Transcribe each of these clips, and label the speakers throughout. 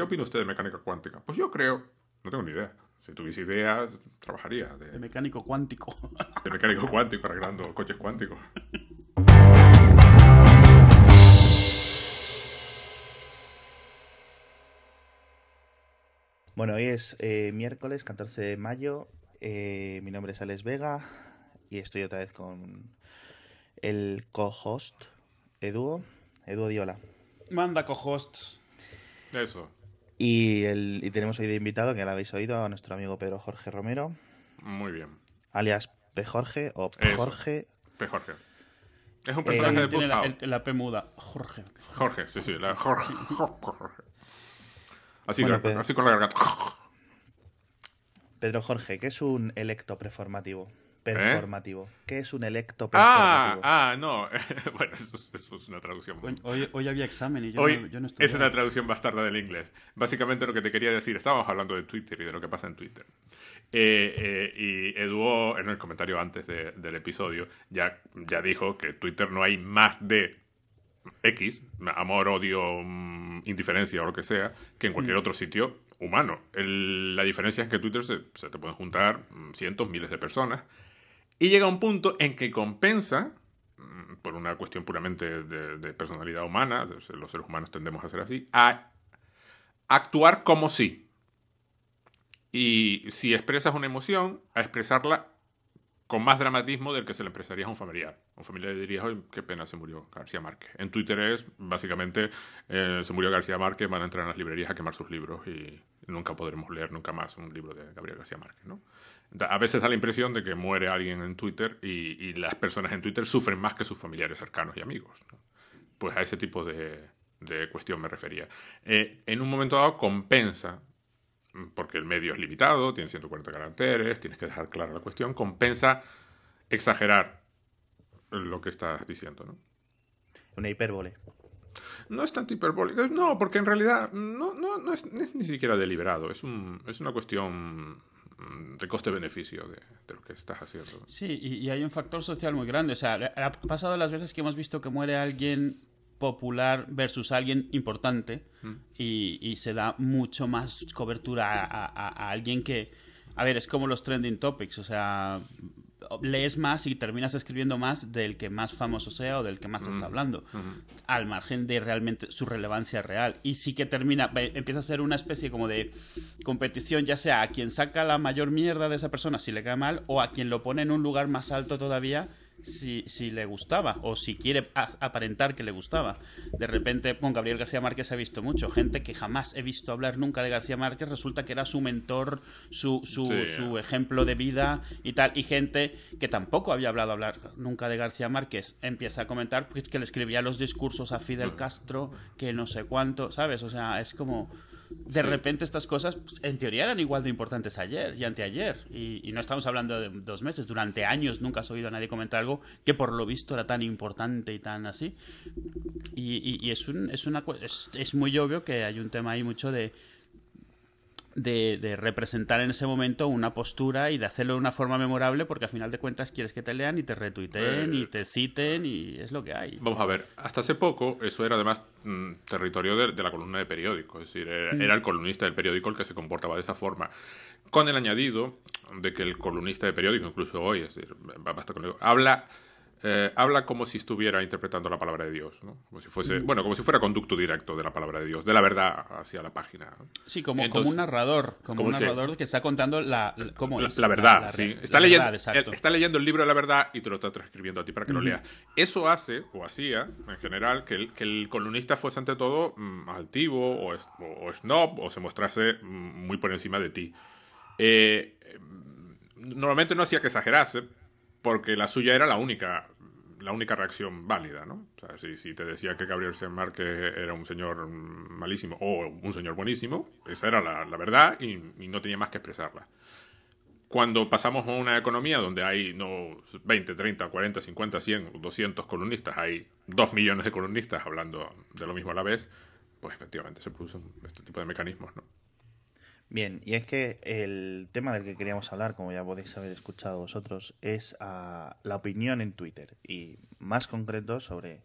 Speaker 1: ¿Qué opina usted de mecánica cuántica? Pues yo creo, no tengo ni idea. Si tuviese ideas, trabajaría. De,
Speaker 2: De mecánico cuántico.
Speaker 1: de mecánico cuántico, arreglando coches cuánticos.
Speaker 3: Bueno, hoy es eh, miércoles 14 de mayo. eh, mi nombre es Alex Vega y estoy otra vez con el co-host Eduo, Eduo Diola.
Speaker 2: Manda cohosts.
Speaker 1: Eso.
Speaker 3: Y, el, y tenemos hoy de invitado, que ya lo habéis oído, a nuestro amigo Pedro Jorge Romero,
Speaker 1: Muy bien.
Speaker 3: alias P. Jorge o
Speaker 1: Eso.
Speaker 3: Jorge.
Speaker 1: P. Jorge. Es un personaje de
Speaker 2: Tiene la, el- la P muda. Jorge.
Speaker 1: Jorge, sí, sí. La Jorge. Jorge. Así,
Speaker 3: Bueno, Pedro.
Speaker 1: así con la garganta.
Speaker 3: Pedro Jorge, ¿qué es un electo preformativo? Performativo. ¿Qué es un electo
Speaker 1: ¿Eh? Ah,
Speaker 3: performativo?
Speaker 1: ah, no. bueno, eso es, eso es una traducción.
Speaker 2: Hoy, hoy había examen y yo
Speaker 1: Hoy
Speaker 2: no, yo no
Speaker 1: es
Speaker 2: estudiaba.
Speaker 1: una traducción bastarda del inglés. Básicamente lo que te quería decir, estábamos hablando de Twitter y de lo que pasa en Twitter. Eh, eh, y Eduo, en el comentario antes de- del episodio, ya, ya dijo que Twitter no hay más de X, amor, odio, mm, indiferencia o lo que sea, que en cualquier otro sitio humano. El- la diferencia es que en Twitter se, se te pueden juntar mm, cientos, miles de personas. Y llega un punto en que compensa, mm, por una cuestión puramente de, de personalidad humana, los seres humanos tendemos a ser así, a actuar como si. Y si expresas una emoción, a expresarla con más dramatismo del que se le expresaría a un familiar. Un familiar le diría, "Ay, qué pena se murió García Márquez. En Twitter es, básicamente, eh, se murió García Márquez, van a entrar en las librerías a quemar sus libros y nunca podremos leer nunca más un libro de Gabriel García Márquez, ¿no? A veces da la impresión de que muere alguien en Twitter y, y las personas en Twitter sufren más que sus familiares cercanos y amigos. ¿no? Pues a ese tipo de, de cuestión me refería. Eh, en un momento dado compensa porque el medio es limitado, tiene 140 caracteres, tienes que dejar clara la cuestión, compensa exagerar lo que estás diciendo, ¿no?
Speaker 3: Una hipérbole.
Speaker 1: No es tanto hiperbólico, no, porque en realidad no, no, no, es, no es ni siquiera deliberado, es, un, es una cuestión mm, de coste-beneficio de, de lo que estás haciendo.
Speaker 2: Sí, y, y hay un factor social muy grande. O sea, ha pasado las veces que hemos visto que muere alguien popular versus alguien importante y, y se da mucho más cobertura a, a- a alguien que... A ver, es como los trending topics, o sea, lees más y terminas escribiendo más del que más famoso sea o del que más se está hablando, al margen de realmente su relevancia real. Y sí que termina, empieza a ser una especie como de competición, ya sea a quien saca la mayor mierda de esa persona si le cae mal, o a quien lo pone en un lugar más alto todavía si, si le gustaba, o si quiere aparentar que le gustaba. De repente, con Gabriel García Márquez se ha visto mucho, gente que jamás he visto hablar nunca de García Márquez, resulta que era su mentor, su, su,
Speaker 1: Sí.
Speaker 2: su ejemplo de vida y tal, y gente que tampoco había hablado hablar nunca de García Márquez empieza a comentar pues que le escribía los discursos a Fidel Castro, que no sé cuánto, ¿sabes? O sea, es como de repente estas cosas pues, en teoría eran igual de importantes ayer y anteayer. Y, y no estamos hablando de dos meses, durante años nunca has oído a nadie comentar algo que por lo visto era tan importante y tan así. Y, y- y es, un, es, una, es muy obvio que hay un tema ahí mucho de, de, de representar en ese momento una postura y de hacerlo de una forma memorable porque al final de cuentas quieres que te lean y te retuiteen
Speaker 1: Eh,
Speaker 2: y te citen y es lo que hay.
Speaker 1: Vamos a ver, hasta hace poco eso era además mm, territorio de, de la columna de periódico, es decir, era, era el columnista del periódico el que se comportaba de esa forma, con el añadido de que el columnista de periódico, incluso hoy, es decir, ba- basta con ello, habla, eh, habla como si estuviera interpretando la palabra de Dios, ¿no? como si fuese, bueno, como si fuera conducto directo de la palabra de Dios, de la verdad hacia la página. ¿no?
Speaker 2: Sí, como,
Speaker 1: Entonces-
Speaker 2: como un narrador, como, un narrador que está contando la, la- cómo
Speaker 1: La,
Speaker 2: es.
Speaker 1: la verdad, sí. Está leyendo,
Speaker 2: verdad,
Speaker 1: él está leyendo el libro de la verdad y te lo está transcribiendo a ti para que lo leas. Eso hace, o hacía, en general, que el, que el columnista fuese ante todo mm, altivo o, es- o- o snob o se mostrase mm, muy por encima de ti. Eh, eh, normalmente no hacía que exagerase porque la suya era la única la única reacción válida, ¿no? O sea, si, si te decía que Gabriel García Márquez era un señor malísimo o un señor buenísimo, esa era la, la verdad y, y no tenía más que expresarla cuando pasamos a una economía donde hay no 20, 30, 40, 50, 100, 200 columnistas, hay 2 millones de columnistas hablando de lo mismo a la vez, pues efectivamente se producen este tipo de mecanismos, ¿no?
Speaker 3: Bien, y es que el tema del que queríamos hablar, como ya podéis haber escuchado vosotros, es ah, la opinión en Twitter y más concreto sobre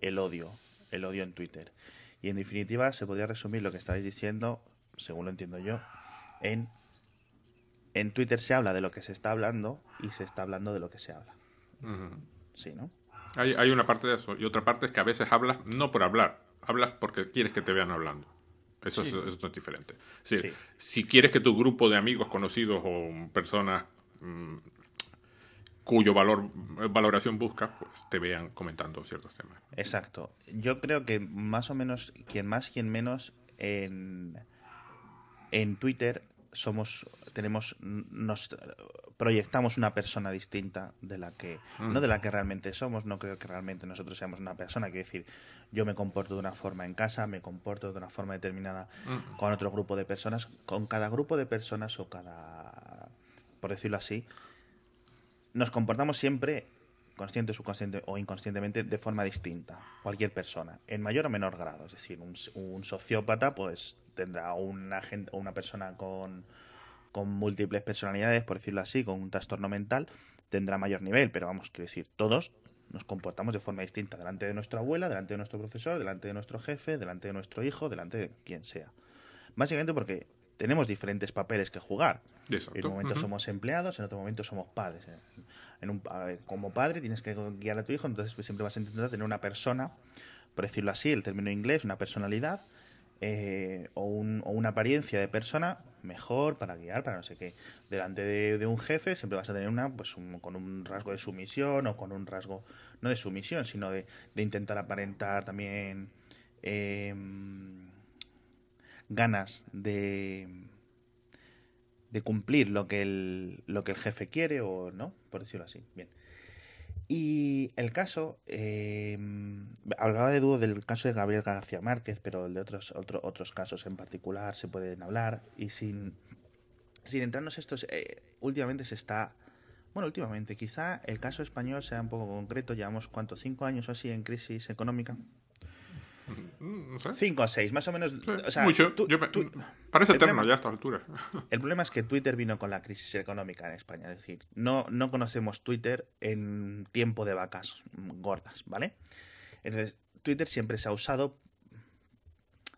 Speaker 3: el odio, el odio en Twitter. Y en definitiva se podría resumir lo que estáis diciendo, según lo entiendo yo, en, en Twitter se habla de lo que se está hablando y se está hablando de lo que se habla. Sí, ¿no?
Speaker 1: Hay, hay una parte de eso. Y otra parte es que a veces hablas no por hablar, hablas porque quieres que te vean hablando. Eso, es, eso es diferente. Sí. Si quieres que tu grupo de amigos conocidos o personas mm, cuyo valor valoración buscas, pues te vean comentando ciertos temas.
Speaker 3: Exacto. Yo creo que más o menos, quien más, quien menos, en, en Twitter somos, tenemos, nos proyectamos una persona distinta de la que, no de la que realmente somos, no creo que realmente nosotros seamos una persona, quiero decir, yo me comporto de una forma en casa, me comporto de una forma determinada con otro grupo de personas, con cada grupo de personas o cada, por decirlo así, nos comportamos siempre, consciente, subconsciente o inconscientemente, de forma distinta. Cualquier persona, en mayor o menor grado. Es decir, un, un sociópata, pues tendrá una, una persona con, con múltiples personalidades, por decirlo así, con un trastorno mental, tendrá mayor nivel. Pero vamos, quiero decir, todos nos comportamos de forma distinta delante de nuestra abuela, delante de nuestro profesor, delante de nuestro jefe, delante de nuestro hijo, delante de quien sea. Básicamente porque tenemos diferentes papeles que jugar.
Speaker 1: Exacto.
Speaker 3: En un momento somos empleados, en otro momento somos padres. En un, como padre tienes que guiar a tu hijo, entonces siempre vas a intentar tener una persona, por decirlo así, el término inglés, una personalidad eh, o, un- o una apariencia de persona mejor para guiar, para no sé qué. Delante de, un jefe siempre vas a tener una pues un- con un rasgo de sumisión o con un rasgo, no de sumisión, sino de, intentar aparentar también em, ganas de de cumplir lo que el, lo que el jefe quiere o no, por decirlo así. Bien. Y el caso, eh, hablaba de dúo del caso de Gabriel García Márquez, pero de otros, otro- otros casos en particular se pueden hablar y sin, sin entrarnos estos, eh, últimamente se está, bueno, últimamente, quizá el caso español sea un poco concreto, llevamos cuánto, cinco años o así en crisis económica.
Speaker 1: Mm, no sé.
Speaker 3: Cinco o seis, más o menos. O sea,
Speaker 1: Mucho.
Speaker 3: tú-
Speaker 1: Yo me-
Speaker 3: tú-
Speaker 1: parece eterno
Speaker 3: problema-
Speaker 1: ya a estas alturas.
Speaker 3: El problema es que Twitter vino con la crisis económica en España. Es decir, no, no conocemos Twitter en tiempo de vacas gordas, ¿vale? Entonces, Twitter siempre se ha usado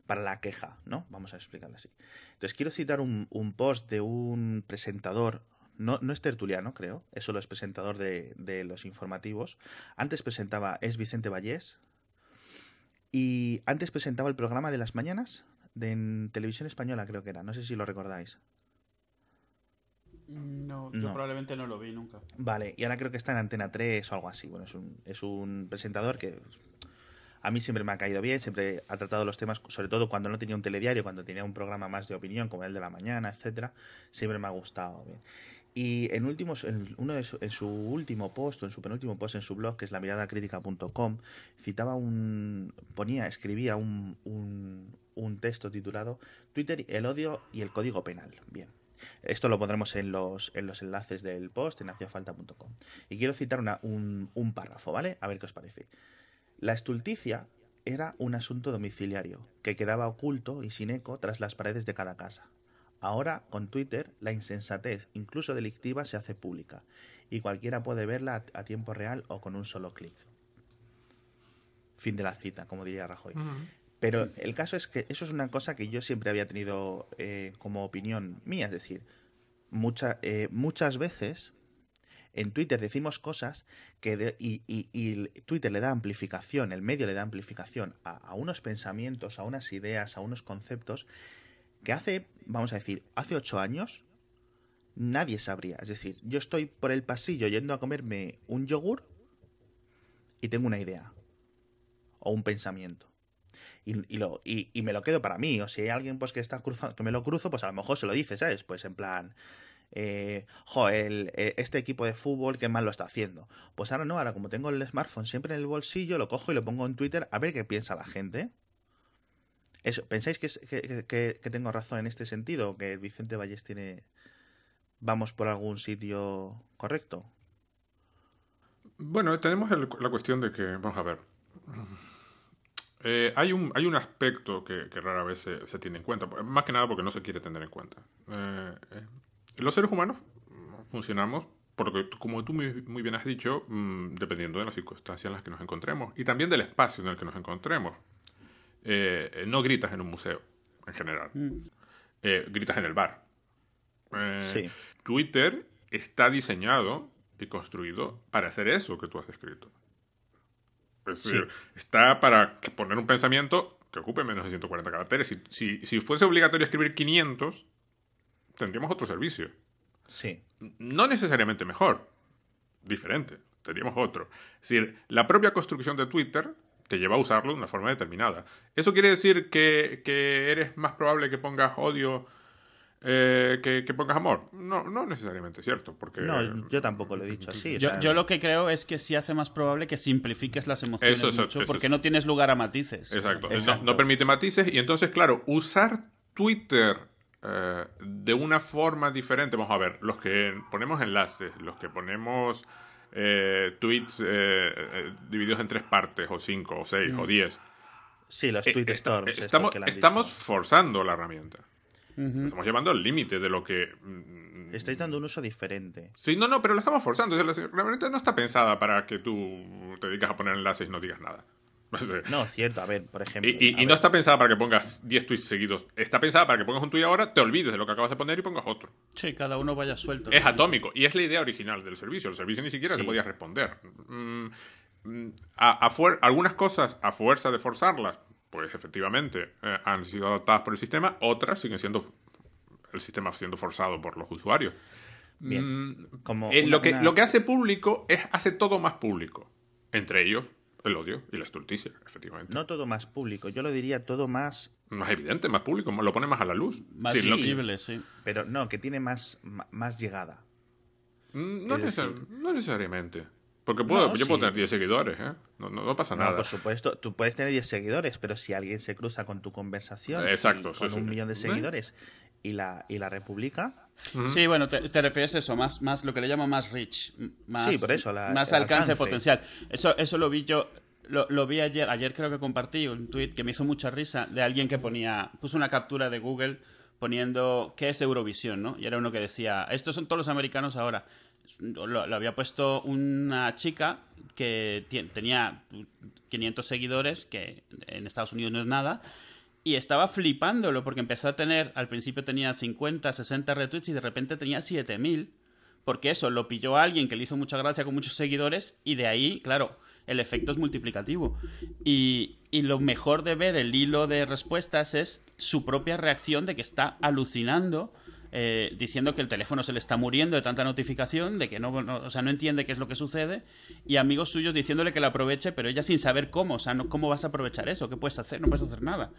Speaker 3: para la queja, ¿no? Vamos a explicarlo así. Entonces, quiero citar un, un post de un presentador, no, no es tertuliano, creo, es solo es presentador de, de los informativos. Antes presentaba, es Vicente Vallés, y antes presentaba el programa de las mañanas de en televisión española, creo que era, no sé si lo recordáis.
Speaker 2: No, yo
Speaker 3: No.
Speaker 2: probablemente no lo vi nunca.
Speaker 3: Vale, y ahora creo que está en Antena 3 o algo así. Bueno, es un, es un presentador que a mí siempre me ha caído bien, siempre ha tratado los temas, sobre todo cuando no tenía un telediario, cuando tenía un programa más de opinión, como el de la mañana, etcétera, siempre me ha gustado bien. Y en últimos, en uno de su, último post, en su penúltimo post en su blog, que es lamiradacritica.com, citaba un, ponía, escribía un, un, un texto titulado Twitter, el odio y el código penal. Bien. Esto lo pondremos en los, en los enlaces del post en haciafalta.com. Y quiero citar una- un, un párrafo, ¿vale? A ver qué os parece. La estulticia era un asunto domiciliario que quedaba oculto y sin eco tras las paredes de cada casa. Ahora, con Twitter, la insensatez, incluso delictiva, se hace pública y cualquiera puede verla a, tiempo real o con un solo clic. Fin de la cita, como diría Rajoy. Pero el caso es que eso es una cosa que yo siempre había tenido eh, como opinión mía, es decir, mucha- eh, muchas veces en Twitter decimos cosas que de- y, y- y Twitter le da amplificación, el medio le da amplificación a, a unos pensamientos, a unas ideas, a unos conceptos que hace, vamos a decir, hace ocho años nadie sabría. Es decir, yo estoy por el pasillo yendo a comerme un yogur y tengo una idea o un pensamiento. Y, lo, y, me lo quedo para mí. O si hay alguien pues que está cruzando, que me lo cruzo, pues a lo mejor se lo dice, ¿sabes? Pues en plan, eh, eh, este equipo de fútbol que mal lo está haciendo. Pues ahora no, ahora como tengo el smartphone siempre en el bolsillo, lo cojo y lo pongo en Twitter a ver qué piensa la gente. ¿Pensáis que, tengo razón en este sentido? ¿Que Vicente Valles tiene... Vamos por algún sitio correcto?
Speaker 1: Bueno, tenemos la cuestión de que, vamos a ver, Eh, hay, un, hay un aspecto que, rara vez se, se tiene en cuenta, más que nada porque no se quiere tener en cuenta. Eh, eh, los seres humanos funcionamos, porque como tú muy, muy bien has dicho, mm, dependiendo de las circunstancias en las que nos encontremos y también del espacio en el que nos encontremos. Eh, no gritas en un museo, en general. Eh, gritas en el bar. Eh,
Speaker 3: Sí.
Speaker 1: Twitter está diseñado y construido para hacer eso que tú has descrito. Es
Speaker 3: Sí.
Speaker 1: decir, está para poner un pensamiento que ocupe menos de 140 caracteres. Si, si, si fuese obligatorio escribir 500, tendríamos otro servicio.
Speaker 3: Sí.
Speaker 1: No necesariamente mejor, diferente, tendríamos otro. Es decir, la propia construcción de Twitter te lleva a usarlo de una forma determinada. ¿Eso quiere decir que, que eres más probable que pongas odio eh, que, que pongas amor? No, no necesariamente, ¿cierto? Porque,
Speaker 3: No, yo tampoco lo he dicho así. o
Speaker 2: Yo,
Speaker 3: sea,
Speaker 2: yo lo que creo es que sí hace más probable que simplifiques las emociones
Speaker 1: Eso es-
Speaker 2: mucho,
Speaker 1: eso
Speaker 2: porque no tienes lugar a matices.
Speaker 1: Exacto. No-. No, permite matices y entonces, claro, usar Twitter eh, de una forma diferente. Vamos a ver, los que ponemos enlaces, los que ponemos eh, tweets eh, eh, divididos en tres partes, o cinco, o seis, o diez.
Speaker 3: Sí, los
Speaker 1: Eh,
Speaker 3: tweet
Speaker 1: esta-
Speaker 3: storms.
Speaker 1: estamos
Speaker 3: que
Speaker 1: forzando la herramienta. Estamos llevando al límite de lo que. mm,
Speaker 3: Estáis dando un uso diferente.
Speaker 1: Sí, no, no, pero lo estamos forzando. La herramienta no está pensada para que tú te dedicas a poner enlaces y no digas nada.
Speaker 3: No, cierto. A ver, por ejemplo.
Speaker 1: Y, y-
Speaker 3: a
Speaker 1: y no está pensada para que pongas 10 tweets seguidos. Está pensada para que pongas un tweet ahora, te olvides de lo que acabas de poner y pongas otro.
Speaker 2: Sí, cada uno vaya suelto.
Speaker 1: Es atómico. Y es la idea original del servicio. El servicio ni siquiera
Speaker 3: Sí.
Speaker 1: se podía responder. Mm, mm, a- a fuer- algunas cosas, a fuerza de forzarlas, pues efectivamente eh, han sido adaptadas por el sistema. Otras siguen siendo el sistema siendo forzado por los usuarios.
Speaker 3: Bien.
Speaker 1: Mm,
Speaker 3: Como
Speaker 1: eh,
Speaker 3: una-
Speaker 1: lo, que,
Speaker 3: una-
Speaker 1: lo que hace público es hace todo más público. Entre ellos, el odio y la estulticia, efectivamente.
Speaker 3: No todo más público. Yo lo diría todo más.
Speaker 1: Más evidente, más público, lo pone más a la luz.
Speaker 2: Más
Speaker 1: Sí,
Speaker 2: visible, sí.
Speaker 3: Pero no, que tiene más, más llegada.
Speaker 1: Mm, no,
Speaker 3: decir-
Speaker 1: necesariamente. Porque puedo,
Speaker 3: No,
Speaker 1: yo puedo tener 10 seguidores, ¿eh? No, no, no pasa
Speaker 3: No,
Speaker 1: nada.
Speaker 3: por supuesto, tú puedes tener 10 seguidores, pero si alguien se cruza con tu conversación
Speaker 1: Exacto,
Speaker 3: y con
Speaker 1: sí.
Speaker 3: un millón de
Speaker 1: ¿Eh?
Speaker 3: seguidores y la, y la republica,
Speaker 2: Sí, bueno, te, te refieres a eso, más, más lo que le llamo más reach, más,
Speaker 3: Sí, por eso, la-
Speaker 2: más alcance,
Speaker 3: alcance.
Speaker 2: potencial. Eso, eso lo vi yo, lo, lo vi ayer, ayer creo que compartí un tweet que me hizo mucha risa de alguien que ponía, puso una captura de Google poniendo qué es Eurovisión, ¿no? Y era uno que decía, estos son todos los americanos ahora. Lo, lo había puesto una chica que tenía 500 seguidores, que en Estados Unidos no es nada, y estaba flipándolo porque empezó a tener, al principio tenía 50, 60 retweets y de repente tenía 7000. Porque eso, lo pilló a alguien que le hizo mucha gracia con muchos seguidores y de ahí, claro, el efecto es multiplicativo. Y, y lo mejor de ver el hilo de respuestas es su propia reacción de que está alucinando, eh, diciendo que el teléfono se le está muriendo de tanta notificación, de que no, no- o sea, no entiende qué es lo que sucede, y amigos suyos diciéndole que lo aproveche, pero ella sin saber cómo, o sea, no, ¿cómo vas a aprovechar eso? ¿Qué puedes hacer? No puedes hacer nada.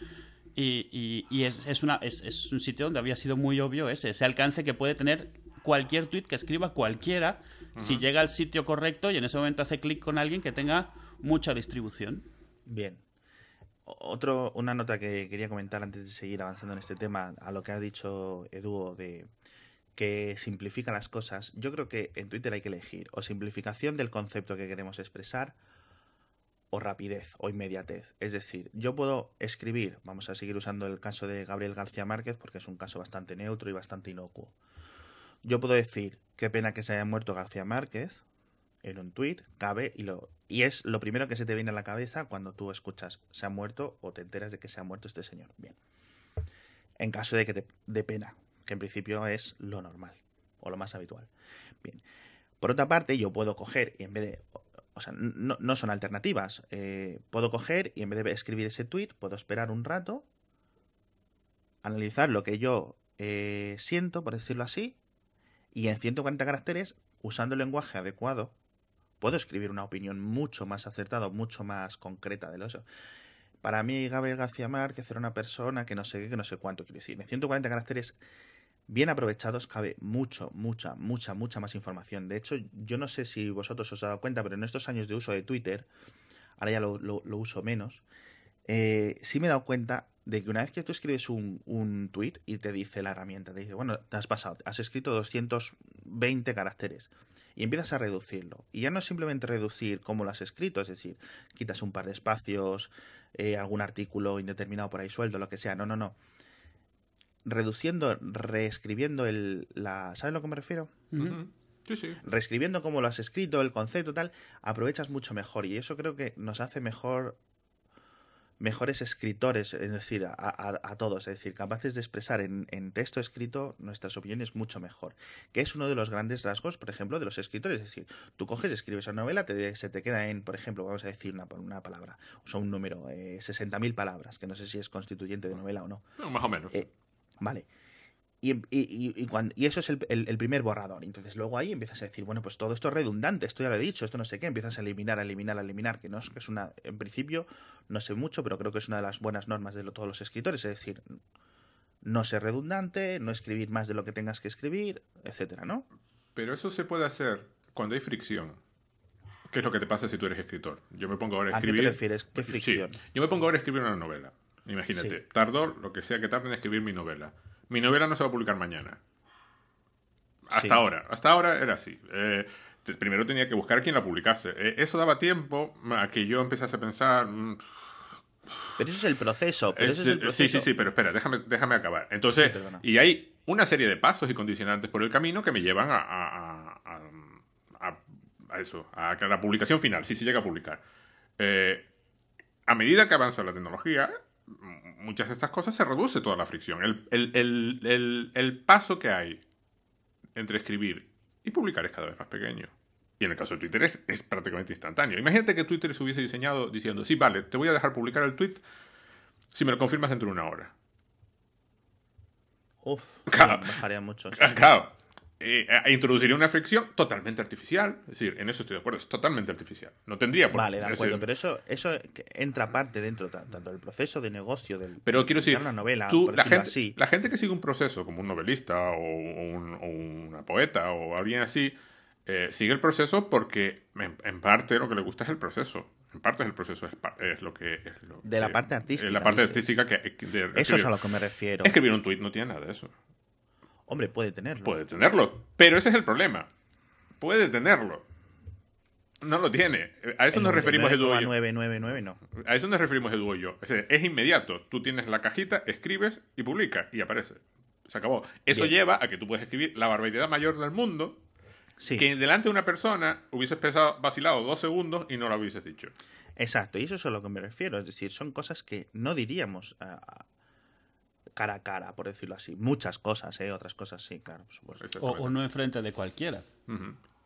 Speaker 2: Y, y- y es, es una, es, es un sitio donde había sido muy obvio ese, ese alcance que puede tener cualquier tweet que escriba cualquiera si llega al sitio correcto y en ese momento hace clic con alguien que tenga mucha distribución.
Speaker 3: bien. Otro, una nota que quería comentar antes de seguir avanzando en este tema, a lo que ha dicho Edu de que simplifica las cosas. Yo creo que en Twitter hay que elegir o simplificación del concepto que queremos expresar o rapidez o inmediatez. Es decir, yo puedo escribir, vamos a seguir usando el caso de Gabriel García Márquez porque es un caso bastante neutro y bastante inocuo. Yo puedo decir, qué pena que se haya muerto García Márquez en un tuit, cabe y lo y es lo primero que se te viene a la cabeza cuando tú escuchas se ha muerto o te enteras de que se ha muerto este señor. Bien. En caso de que te dé pena, que en principio es lo normal o lo más habitual. Bien. Por otra parte, yo puedo coger y en vez de o sea, no, son alternativas. Eh, puedo coger y en vez de escribir ese tweet, puedo esperar un rato, analizar lo que yo eh, siento, por decirlo así, y en 140 caracteres, usando el lenguaje adecuado, puedo escribir una opinión mucho más acertada, mucho más concreta de lo eso. Para mí, Gabriel García Márquez era una persona que no sé qué, que no sé cuánto quiere decir. En 140 caracteres bien aprovechados cabe mucho, mucha, mucha, mucha más información. De hecho, yo no sé si vosotros os habéis dado cuenta, pero en estos años de uso de Twitter, ahora ya lo, lo- uso menos, eh, sí me he dado cuenta de que una vez que tú escribes un, un tweet y te dice la herramienta, te dice, bueno, te has pasado, has escrito 220 caracteres y empiezas a reducirlo. Y ya no es simplemente reducir cómo lo has escrito, es decir, quitas un par de espacios, eh, algún artículo indeterminado por ahí suelto, lo que sea, no, no, no. Reduciendo, reescribiendo el, la... ¿Sabes a lo que me refiero?
Speaker 1: Sí, sí.
Speaker 3: reescribiendo cómo lo has escrito, el concepto tal, aprovechas mucho mejor y eso creo que nos hace mejor mejores escritores, es decir, a, a- a todos, es decir, capaces de expresar en, en texto escrito nuestras opiniones mucho mejor. Que es uno de los grandes rasgos, por ejemplo, de los escritores. Es decir, tú coges, escribes una novela, te, se te queda en, por ejemplo, vamos a decir una, una palabra, o sea, un número, eh, 60.000 palabras, que no sé si es constituyente de novela o no.
Speaker 1: No, más o menos.
Speaker 3: Eh, Vale. Y, y- y- y eso es el, el- el primer borrador. Entonces luego ahí empiezas a decir, bueno, pues todo esto es redundante, esto ya lo he dicho, esto no sé qué. Empiezas a eliminar, a eliminar, a eliminar, que no es que es una, en principio, no sé mucho, pero creo que es una de las buenas normas de lo- todos los escritores. Es decir, no ser redundante, no escribir más de lo que tengas que escribir, etcétera, ¿no?
Speaker 1: Pero eso se puede hacer cuando hay fricción. ¿Qué es lo que te pasa si tú eres escritor? Yo me pongo ahora a
Speaker 3: ¿A qué te
Speaker 1: escribir.
Speaker 3: refieres? ¿Qué
Speaker 1: Sí,
Speaker 3: fricción?
Speaker 1: yo me pongo ahora a escribir una novela. Imagínate,
Speaker 3: Sí.
Speaker 1: tardo lo que sea que tarde en escribir mi novela. Mi novela no se va a publicar mañana. Hasta
Speaker 3: Sí.
Speaker 1: ahora, hasta ahora era así. Eh, primero tenía que buscar quién la publicase. Eh, eso daba tiempo a que yo empezase a pensar. mm,
Speaker 3: Pero eso es el proceso. Pero
Speaker 1: es-
Speaker 3: ese es el
Speaker 1: sí, sí, sí, pero espera, déjame, déjame acabar. Entonces,
Speaker 3: Sí,
Speaker 1: y hay una serie de pasos y condicionantes por el camino que me llevan a, a- a- a- a- a eso, a la publicación final, si se llega a publicar. Eh, a medida que avanza la tecnología, muchas de estas cosas se reduce toda la fricción. El, el- el- el- paso que hay entre escribir y publicar es cada vez más pequeño. Y en el caso de Twitter es, es prácticamente instantáneo. Imagínate que Twitter se hubiese diseñado diciendo, sí, vale, te voy a dejar publicar el tweet si me lo confirmas dentro de una hora.
Speaker 3: Uf,
Speaker 1: Claro.
Speaker 3: bajaría mucho. sí.
Speaker 1: Claro. Eh, introduciría una fricción totalmente artificial. Es decir, en eso estoy de acuerdo, es totalmente artificial. No tendría por
Speaker 3: Vale, de
Speaker 1: es
Speaker 3: acuerdo,
Speaker 1: decir,
Speaker 3: pero eso, eso entra parte dentro ta- tanto del proceso de negocio del
Speaker 1: Pero quiero decir,
Speaker 3: una novela,
Speaker 1: tú, la, gente,
Speaker 3: así.
Speaker 1: la gente que sigue un proceso, como un novelista o, un- o una poeta o alguien así, eh, sigue el proceso porque en, en parte lo que le gusta es el proceso. En parte el proceso es, es lo que... Es lo
Speaker 3: De la
Speaker 1: que-
Speaker 3: parte artística,
Speaker 1: es la parte artística que... de- de
Speaker 3: Eso es a lo que me refiero.
Speaker 1: Escribir un tuit no tiene nada de eso.
Speaker 3: Hombre, puede tenerlo.
Speaker 1: Puede tenerlo, pero ese es el problema. Puede tenerlo. No lo tiene. A eso
Speaker 3: El
Speaker 1: nos referimos Edu y yo.
Speaker 3: 999 no.
Speaker 1: A eso nos referimos Edu y yo. Es, decir, es inmediato. Tú tienes la cajita, escribes y publicas y aparece. Se acabó. Eso
Speaker 3: Bien.
Speaker 1: lleva a que tú puedes escribir la barbaridad mayor del mundo
Speaker 3: Sí,
Speaker 1: que delante de una persona hubieses pesado, vacilado dos segundos y no lo hubieses dicho.
Speaker 3: exacto. Y eso es a lo que me refiero. Es decir, son cosas que no diríamos ah, ah, cara a cara, por decirlo así. Muchas cosas, ¿eh? Otras cosas sí, claro, por supuesto.
Speaker 2: O, no enfrente de cualquiera.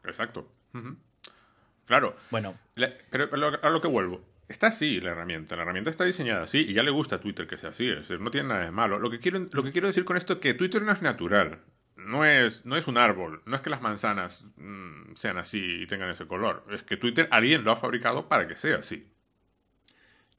Speaker 1: Exacto. Claro.
Speaker 3: Bueno,
Speaker 1: La- pero a lo, a lo que vuelvo. Está así la herramienta. La herramienta está diseñada así y ya le gusta a Twitter que sea así. Es decir, no tiene nada de malo. Lo que quiero, lo que quiero decir con esto es que Twitter no es natural. No es, no es un árbol. No es que las manzanas mm, sean así y tengan ese color. Es que Twitter alguien lo ha fabricado para que sea así.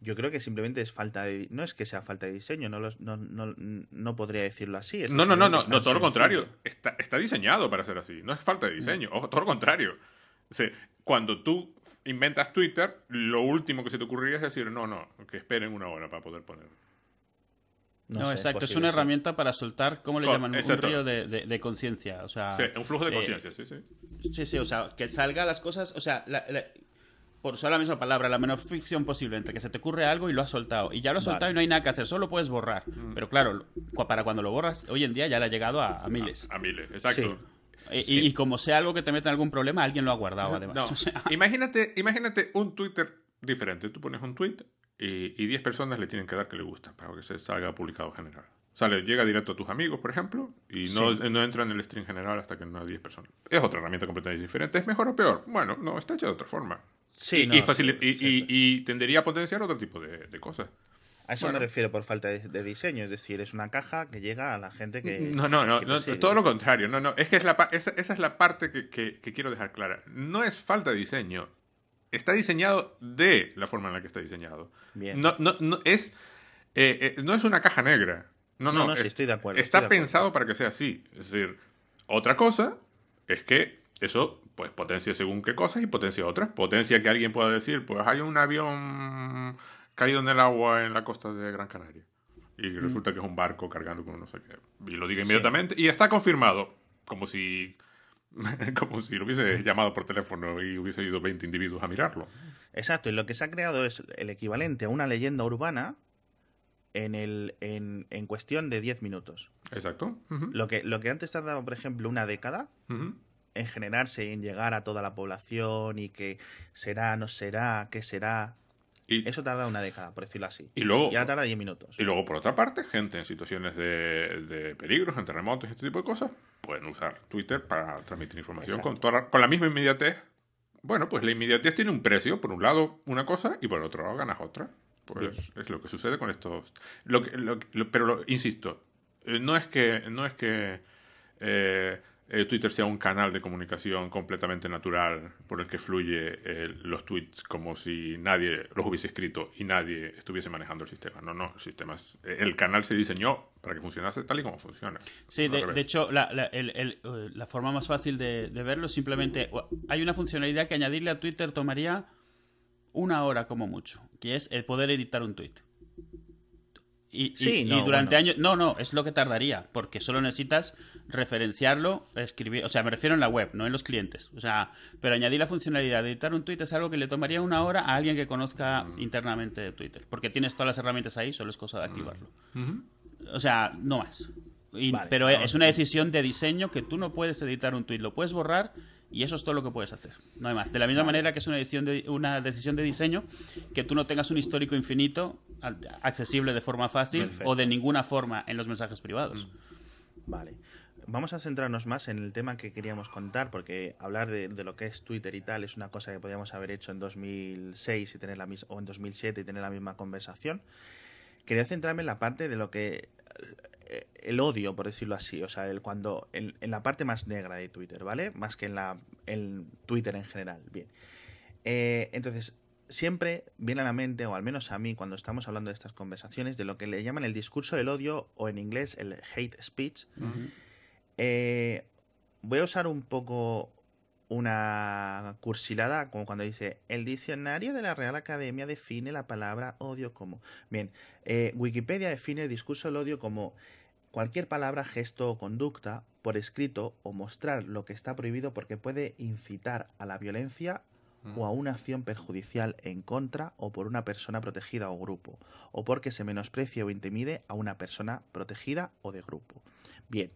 Speaker 3: Yo creo que simplemente es falta de... No es que sea falta de diseño, no, los- no, no, no podría decirlo así. es
Speaker 1: No, no, no, no, todo lo contrario. Está, está diseñado para ser así. No es falta de diseño. Ojo, todo lo contrario. O sea, cuando tú inventas Twitter, lo último que se te ocurriría es decir, no, no, que esperen una hora para poder poner.
Speaker 2: No,
Speaker 3: sé,
Speaker 2: exacto. Es,
Speaker 3: posible,
Speaker 2: una
Speaker 3: sí.
Speaker 2: herramienta para soltar, ¿cómo le llaman?
Speaker 1: exacto.
Speaker 2: Un río de, de- de conciencia. O sea,
Speaker 1: Sí, un flujo de
Speaker 2: eh,
Speaker 1: conciencia, sí, sí.
Speaker 2: Sí, sí, o sea, que salga las cosas, o sea, la- la- por usar la misma palabra, la menor ficción posible, entre que se te ocurre algo y lo has soltado. Y ya lo has
Speaker 3: Vale.
Speaker 2: soltado y no hay nada que hacer, solo puedes borrar.
Speaker 1: Mm.
Speaker 2: Pero claro, para cuando lo borras, hoy en día ya le ha llegado a, a miles.
Speaker 1: A miles, exacto.
Speaker 3: Sí.
Speaker 2: Y-
Speaker 3: sí.
Speaker 2: y, y como sea algo que te meta en algún problema, alguien lo ha guardado además.
Speaker 1: No,
Speaker 2: O sea,
Speaker 1: imagínate, imagínate un Twitter diferente. Tú pones un tweet y, y 10 personas le tienen que dar que le gusta para que se salga publicado general. O sea, llega directo a tus amigos, por ejemplo, y no,
Speaker 3: Sí.
Speaker 1: no entra en el stream general hasta que no hay 10 personas. Es otra herramienta completamente diferente. ¿Es mejor o peor? Bueno, no, está hecha de otra forma.
Speaker 3: Sí,
Speaker 1: y,
Speaker 3: no,
Speaker 1: y
Speaker 3: sí,
Speaker 1: tendería a potenciar otro tipo de, de cosas.
Speaker 3: A eso
Speaker 1: Bueno.
Speaker 3: me refiero por falta de, de diseño, es decir, es una caja que llega a la gente que...
Speaker 1: No, no, no, no, todo lo contrario. No, no, es que es la, esa, esa es la parte que, que- que quiero dejar clara. No es falta de diseño. Está diseñado de la forma en la que está diseñado.
Speaker 3: Bien.
Speaker 1: No, no, no, es, eh, eh, no es una caja negra. No, no,
Speaker 3: No, no, sí,
Speaker 1: es-
Speaker 3: estoy de acuerdo,
Speaker 1: Está
Speaker 3: estoy de acuerdo.
Speaker 1: pensado para que sea así. Es decir, otra cosa es que eso pues potencia según qué cosas y potencia otras. Potencia que alguien pueda decir, pues hay un avión caído en el agua en la costa de Gran Canaria. Y resulta que es un barco cargando con no sé qué. Y lo diga
Speaker 3: Sí.
Speaker 1: inmediatamente. Y está confirmado. Como si. Como si lo hubiese llamado por teléfono y hubiese ido 20 individuos a mirarlo.
Speaker 3: Exacto, y lo que se ha creado es el equivalente a una leyenda urbana en, el, en, en cuestión de 10 minutos.
Speaker 1: Exacto.
Speaker 3: Lo que, lo que antes tardaba, por ejemplo, una década en generarse y en llegar a toda la población y que será, no será, qué será,
Speaker 1: Y-
Speaker 3: Eso tarda una década, por decirlo así.
Speaker 1: Y luego,
Speaker 3: Y ahora tarda 10 minutos.
Speaker 1: y luego, por otra parte, gente en situaciones de, de peligros, en terremotos y este tipo de cosas, pueden usar Twitter para transmitir información con, toda con la misma inmediatez. Bueno, pues la inmediatez tiene un precio. Por un lado, una cosa, y por el otro lado, ganas otra. Pues es lo que sucede con estos. Lo que, lo que- lo- pero lo- insisto, eh, no es que, no es que eh, eh, Twitter sea un canal de comunicación completamente natural por el que fluye eh, los tweets como si nadie los hubiese escrito y nadie estuviese manejando el sistema. No, no, el sistema es- el canal se diseñó para que funcionase tal y como funciona.
Speaker 2: Sí, de, hecho, la, la- el- el, la forma más fácil de, de verlo es simplemente. Hay una funcionalidad que añadirle a Twitter tomaría una hora como mucho, que es el poder editar un tweet. Y, y-
Speaker 3: Sí,
Speaker 2: y
Speaker 3: no,
Speaker 2: durante
Speaker 3: bueno.
Speaker 2: años. No, no, es lo que tardaría, porque solo necesitas referenciarlo, escribir. O sea, me refiero en la web, no en los clientes. O sea, pero añadir la funcionalidad de editar un tweet es algo que le tomaría una hora a alguien que conozca
Speaker 1: Mm.
Speaker 2: internamente Twitter, porque tienes todas las herramientas ahí, solo es cosa
Speaker 1: Mm.
Speaker 2: de activarlo. O sea, no más. Y-
Speaker 3: Vale,
Speaker 2: pero es una decisión de diseño que tú no puedes editar un tweet, lo puedes borrar y eso es todo lo que puedes hacer. No hay más. De la misma manera que es una, decisión de, una decisión de diseño que tú no tengas un histórico infinito accesible de forma fácil
Speaker 3: Perfecto.
Speaker 2: o de ninguna forma en los mensajes privados.
Speaker 3: Vale. Vamos a centrarnos más en el tema que queríamos contar, porque hablar de, de lo que es Twitter y tal es una cosa que podíamos haber hecho en 2006 y tener la mis- o en 2007 y tener la misma conversación. Quería centrarme en la parte de lo que el odio, por decirlo así, o sea, el cuando en, en la parte más negra de Twitter, ¿vale? Más que en la en Twitter en general. Bien. Eh, entonces, siempre viene a la mente, o al menos a mí, cuando estamos hablando de estas conversaciones, de lo que le llaman el discurso del odio, o en inglés el hate speech. Eh, voy a usar un poco una cursilada, como cuando dice, el diccionario de la Real Academia define la palabra odio como... Bien, eh, Wikipedia define el discurso del odio como cualquier palabra, gesto o conducta por escrito o mostrar lo que está prohibido porque puede incitar a la violencia o a una acción perjudicial en contra o por una persona protegida o grupo, o porque se menosprecie o intimide a una persona protegida o de grupo. Bien,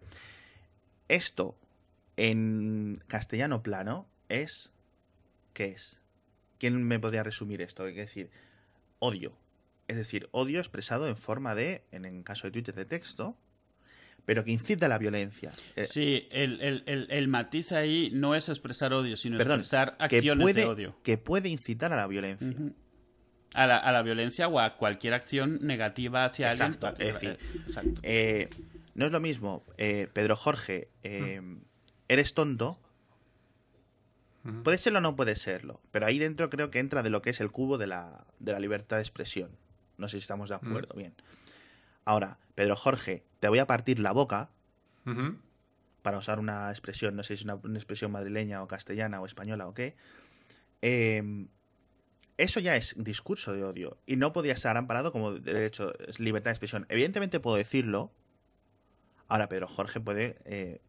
Speaker 3: esto en castellano plano es... ¿Qué es? ¿Quién me podría resumir esto? Es decir, odio. Es decir, odio expresado en forma de, en el caso de Twitter, de texto, pero que incita a la violencia. Eh,
Speaker 2: Sí, el, el- el- el matiz ahí no es expresar odio, sino
Speaker 3: perdón,
Speaker 2: expresar acciones
Speaker 3: puede,
Speaker 2: de odio.
Speaker 3: que puede incitar a la violencia.
Speaker 2: A la, a la violencia o a cualquier acción negativa hacia
Speaker 3: Exacto,
Speaker 2: alguien.
Speaker 3: es decir,
Speaker 2: exacto.
Speaker 3: Eh, no es lo mismo, eh, Pedro Jorge, eh, eres tonto. Puede serlo o no puede serlo, pero ahí dentro creo que entra de lo que es el cubo de la, de la libertad de expresión. No sé si estamos de acuerdo, bien. Ahora, Pedro Jorge, te voy a partir la boca, para usar una expresión, no sé si es una, una expresión madrileña o castellana o española o qué, eh, eso ya es discurso de odio y no podía ser amparado como derecho, es libertad de expresión. Evidentemente puedo decirlo, ahora Pedro Jorge puede eh,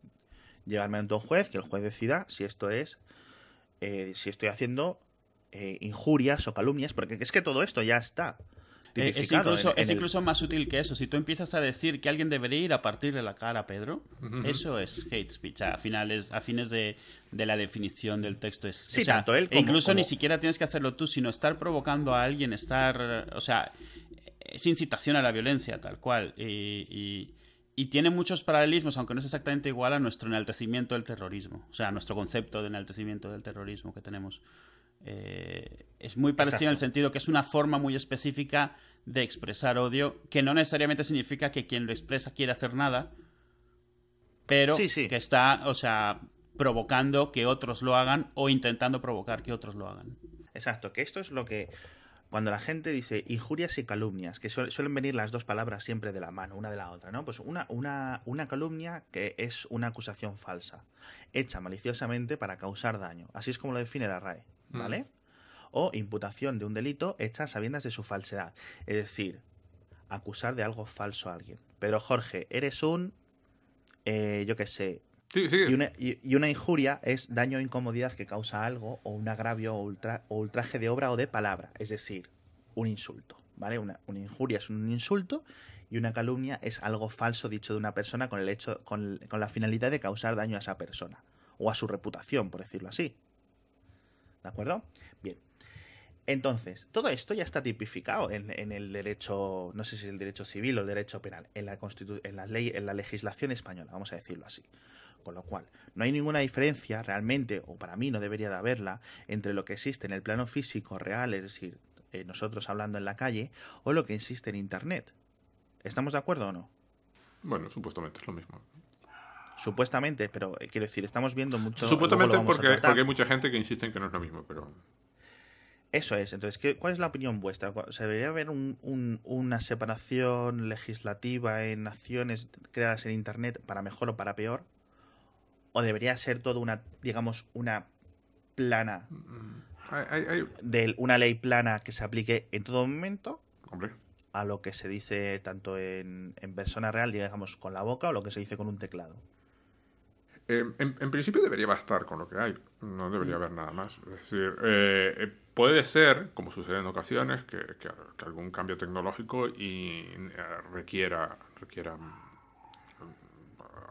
Speaker 3: llevarme ante un juez, que el juez decida si esto es, eh, si estoy haciendo eh, injurias o calumnias, porque es que todo esto ya está.
Speaker 2: Eh, es incluso,
Speaker 3: en- en
Speaker 2: es
Speaker 3: el-
Speaker 2: incluso más útil que eso. Si tú empiezas a decir que alguien debería ir a partirle la cara a Pedro, eso es hate speech. A finales, a fines de, de la definición del texto es.
Speaker 3: Sí,
Speaker 2: o sea,
Speaker 3: tanto él
Speaker 2: e
Speaker 3: como-
Speaker 2: incluso ni siquiera tienes que hacerlo tú, sino estar provocando a alguien, estar, o sea, es incitación a la violencia tal cual. Y, y- y tiene muchos paralelismos, aunque no es exactamente igual a nuestro enaltecimiento del terrorismo, o sea, a nuestro concepto de enaltecimiento del terrorismo que tenemos. Eh, es muy parecido en el sentido que es una forma muy específica de expresar odio, que no necesariamente significa que quien lo expresa quiere hacer nada, pero
Speaker 3: Sí, sí.
Speaker 2: que está, o sea, provocando que otros lo hagan o intentando provocar que otros lo hagan.
Speaker 3: Exacto, que esto es lo que cuando la gente dice injurias y calumnias, que suel- suelen venir las dos palabras siempre de la mano, una de la otra, ¿no? Pues una, una, una calumnia que es una acusación falsa, hecha maliciosamente para causar daño. Así es como lo define la RAE, ¿vale? O imputación de un delito hecha a sabiendas de su falsedad. Es decir, acusar de algo falso a alguien. Pero Jorge, eres un, eh, yo qué sé, Y una, injuria es daño o incomodidad que causa algo, o un agravio o, ultra- o ultraje de obra o de palabra, es decir, un insulto, ¿vale? Una, injuria es un insulto y una calumnia es algo falso dicho de una persona con, el hecho, con, la finalidad de causar daño a esa persona, o a su reputación, por decirlo así. ¿De acuerdo? Bien. Entonces, todo esto ya está tipificado en, el derecho, no sé si el derecho civil o el derecho penal, en la, en la ley, en la legislación española, vamos a decirlo así. Con lo cual, no hay ninguna diferencia realmente, o para mí no debería de haberla, entre lo que existe en el plano físico real, es decir, eh, nosotros hablando en la calle, o lo que existe en Internet. ¿Estamos de acuerdo o no?
Speaker 1: Bueno, supuestamente es lo mismo.
Speaker 3: Supuestamente, pero eh, quiero decir, estamos viendo mucho.
Speaker 1: Supuestamente porque, porque hay mucha gente que insiste en que no es lo mismo, pero.
Speaker 3: Eso es. Entonces, ¿qué, ¿cuál es la opinión vuestra? ¿Se debería haber un, un, una separación legislativa en acciones creadas en Internet para mejor o para peor? ¿O debería ser todo una, digamos, una plana?
Speaker 1: Hay, hay...
Speaker 3: De una ley plana que se aplique en todo momento?
Speaker 1: Hombre.
Speaker 3: A lo que se dice tanto en, en persona real, digamos, con la boca, o lo que se dice con un teclado.
Speaker 1: Eh, en, en, principio debería bastar con lo que hay, no debería haber nada más. Es decir, eh, puede ser, como sucede en ocasiones, que, que, que algún cambio tecnológico y, eh, requiera, requiera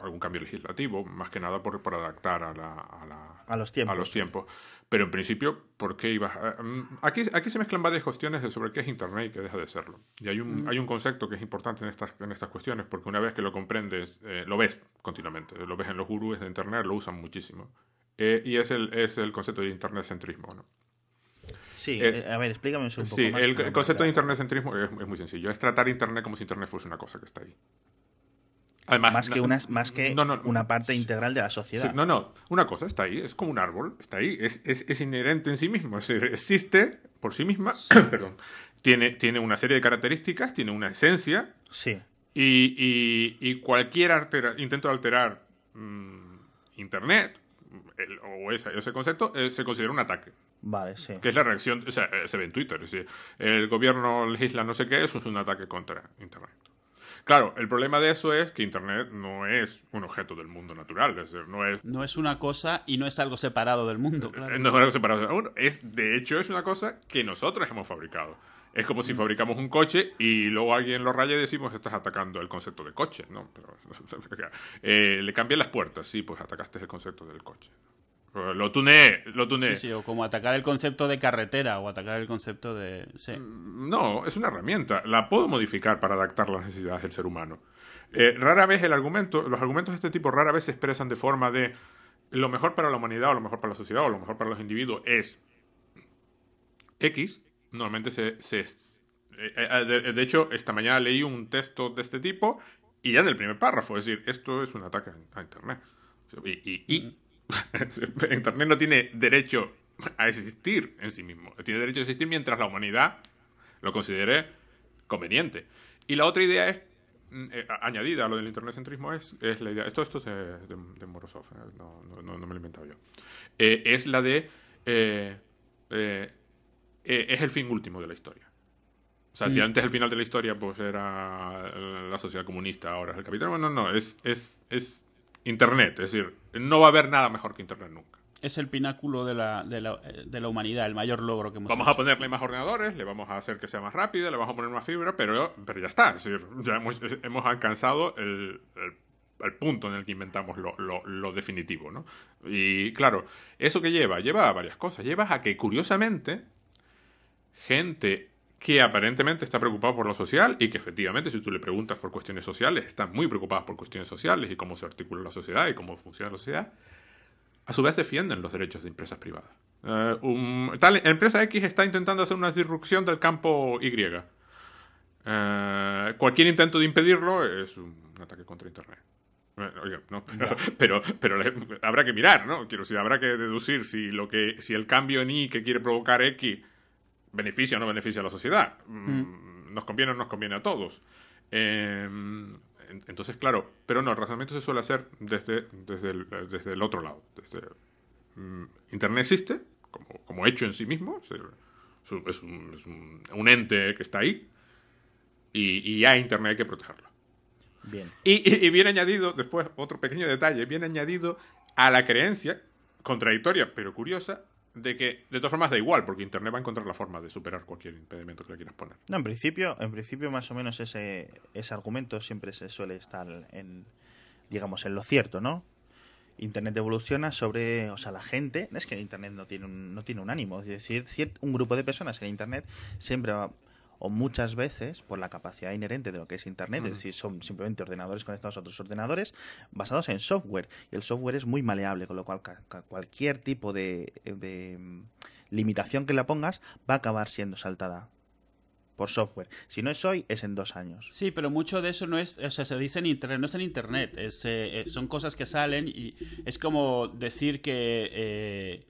Speaker 1: algún cambio legislativo, más que nada por, por adaptar a, la, a, la,
Speaker 3: a, los tiempos.
Speaker 1: a los tiempos. Pero en principio, ¿por qué ibas a, mm, aquí, aquí se mezclan varias cuestiones de sobre qué es Internet y qué deja de serlo. Y hay un, mm. hay un concepto que es importante en estas, en estas cuestiones, porque una vez que lo comprendes, eh, lo ves continuamente, lo ves en los gurúes de Internet, lo usan muchísimo. Eh, y es el, es el concepto de Internet-centrismo, ¿no?
Speaker 3: Sí, eh, a ver, explícame un poco
Speaker 1: sí,
Speaker 3: más.
Speaker 1: El, el concepto de Internet-centrismo es, es muy sencillo. Es tratar Internet como si Internet fuese una cosa que está ahí.
Speaker 3: Además, más que, una, más que no, no, una parte integral de la sociedad.
Speaker 1: Sí, no, no. Una cosa está ahí, es como un árbol, está ahí, es, es, es inherente en sí mismo, es decir, existe por sí misma, sí. perdón, tiene, tiene una serie de características, tiene una esencia.
Speaker 3: Sí.
Speaker 1: Y, y, y cualquier altera, intento de alterar mmm, Internet el, o ese, ese concepto eh, se considera un ataque.
Speaker 3: Vale, sí.
Speaker 1: Que es la reacción, o sea, eh, se ve en Twitter. Es decir, el gobierno legisla no sé qué, eso es un ataque contra Internet. Claro, el problema de eso es que Internet no es un objeto del mundo natural, es decir, no es...
Speaker 2: No es una cosa y no es algo separado del mundo, claro.
Speaker 1: No es algo separado del mundo, es, de hecho es una cosa que nosotros hemos fabricado. Es como si fabricamos un coche y luego alguien lo raya y decimos estás atacando el concepto de coche, ¿no? Pero, eh, le cambié las puertas, sí, pues atacaste el concepto del coche. Lo tuneé, lo tuneé.
Speaker 2: Sí, sí, o como atacar el concepto de carretera o atacar el concepto de... Sí.
Speaker 1: No, es una herramienta. La puedo modificar para adaptar las necesidades del ser humano. Eh, rara vez el argumento, los argumentos de este tipo rara vez se expresan de forma de lo mejor para la humanidad o lo mejor para la sociedad o lo mejor para los individuos es X. Normalmente se... se eh, de, de hecho, esta mañana leí un texto de este tipo y ya en el primer párrafo, es decir, esto es un ataque a Internet. Y, y, y Internet no tiene derecho a existir en sí mismo. Tiene derecho a existir mientras la humanidad lo considere conveniente. Y la otra idea es, eh, añadida a lo del internetcentrismo, es, es la idea. Esto, esto es de, de, de Morozov, ¿eh? no, no, no, me lo he inventado yo. Eh, es la de. Eh, es el fin último de la historia. O sea, mm. si antes el final de la historia pues era la sociedad comunista, ahora es el capitalismo. No, no, es, es, es Internet. Es decir, no va a haber nada mejor que Internet nunca.
Speaker 2: Es el pináculo de la, de la, de la humanidad, el mayor logro que hemos
Speaker 1: Vamos
Speaker 2: hecho.
Speaker 1: a ponerle más ordenadores, le vamos a hacer que sea más rápida, le vamos a poner más fibra, pero, pero ya está. Es decir, ya hemos, hemos alcanzado el, el, el, punto en el que inventamos lo, lo, lo, definitivo, ¿no? Y claro, ¿eso que lleva? Lleva a varias cosas. Lleva a que, curiosamente, gente que aparentemente está preocupado por lo social y que efectivamente si tú le preguntas por cuestiones sociales, están muy preocupados por cuestiones sociales y cómo se articula la sociedad y cómo funciona la sociedad, a su vez defienden los derechos de empresas privadas. Uh, un, tal empresa X está intentando hacer una disrupción del campo Y. Uh, cualquier intento de impedirlo es un ataque contra Internet. No, pero, pero, pero, pero, habrá que mirar, ¿no? Quiero decir, habrá que deducir si lo que, si el cambio en Y que quiere provocar X beneficia o no beneficia a la sociedad. Mm. Nos conviene o no nos conviene a todos. Eh, entonces, claro, pero no, el razonamiento se suele hacer desde, desde, el, desde el otro lado. Desde, um, Internet existe como, como, hecho en sí mismo, es, es, un, es un, un, ente que está ahí y, y ya Internet hay que protegerlo.
Speaker 3: Bien.
Speaker 1: Y, y, y viene añadido, después, otro pequeño detalle, viene añadido a la creencia, contradictoria pero curiosa, de que de todas formas da igual, porque Internet va a encontrar la forma de superar cualquier impedimento que le quieras poner.
Speaker 3: No, en principio, en principio más o menos ese, ese argumento siempre se suele estar en, digamos, en lo cierto, ¿no? Internet evoluciona sobre, o sea, la gente, es que Internet no tiene un, no tiene un ánimo, es decir, un grupo de personas en Internet siempre va, o muchas veces por la capacidad inherente de lo que es Internet, es decir, son simplemente ordenadores conectados a otros ordenadores basados en software. Y el software es muy maleable, con lo cual cualquier tipo de, de mm, limitación que la pongas va a acabar siendo saltada por software. Si no es hoy, es en dos años.
Speaker 2: Sí, pero mucho de eso no es, o sea, se dice en Internet, no es en Internet, es, eh, son cosas que salen y es como decir que... Eh,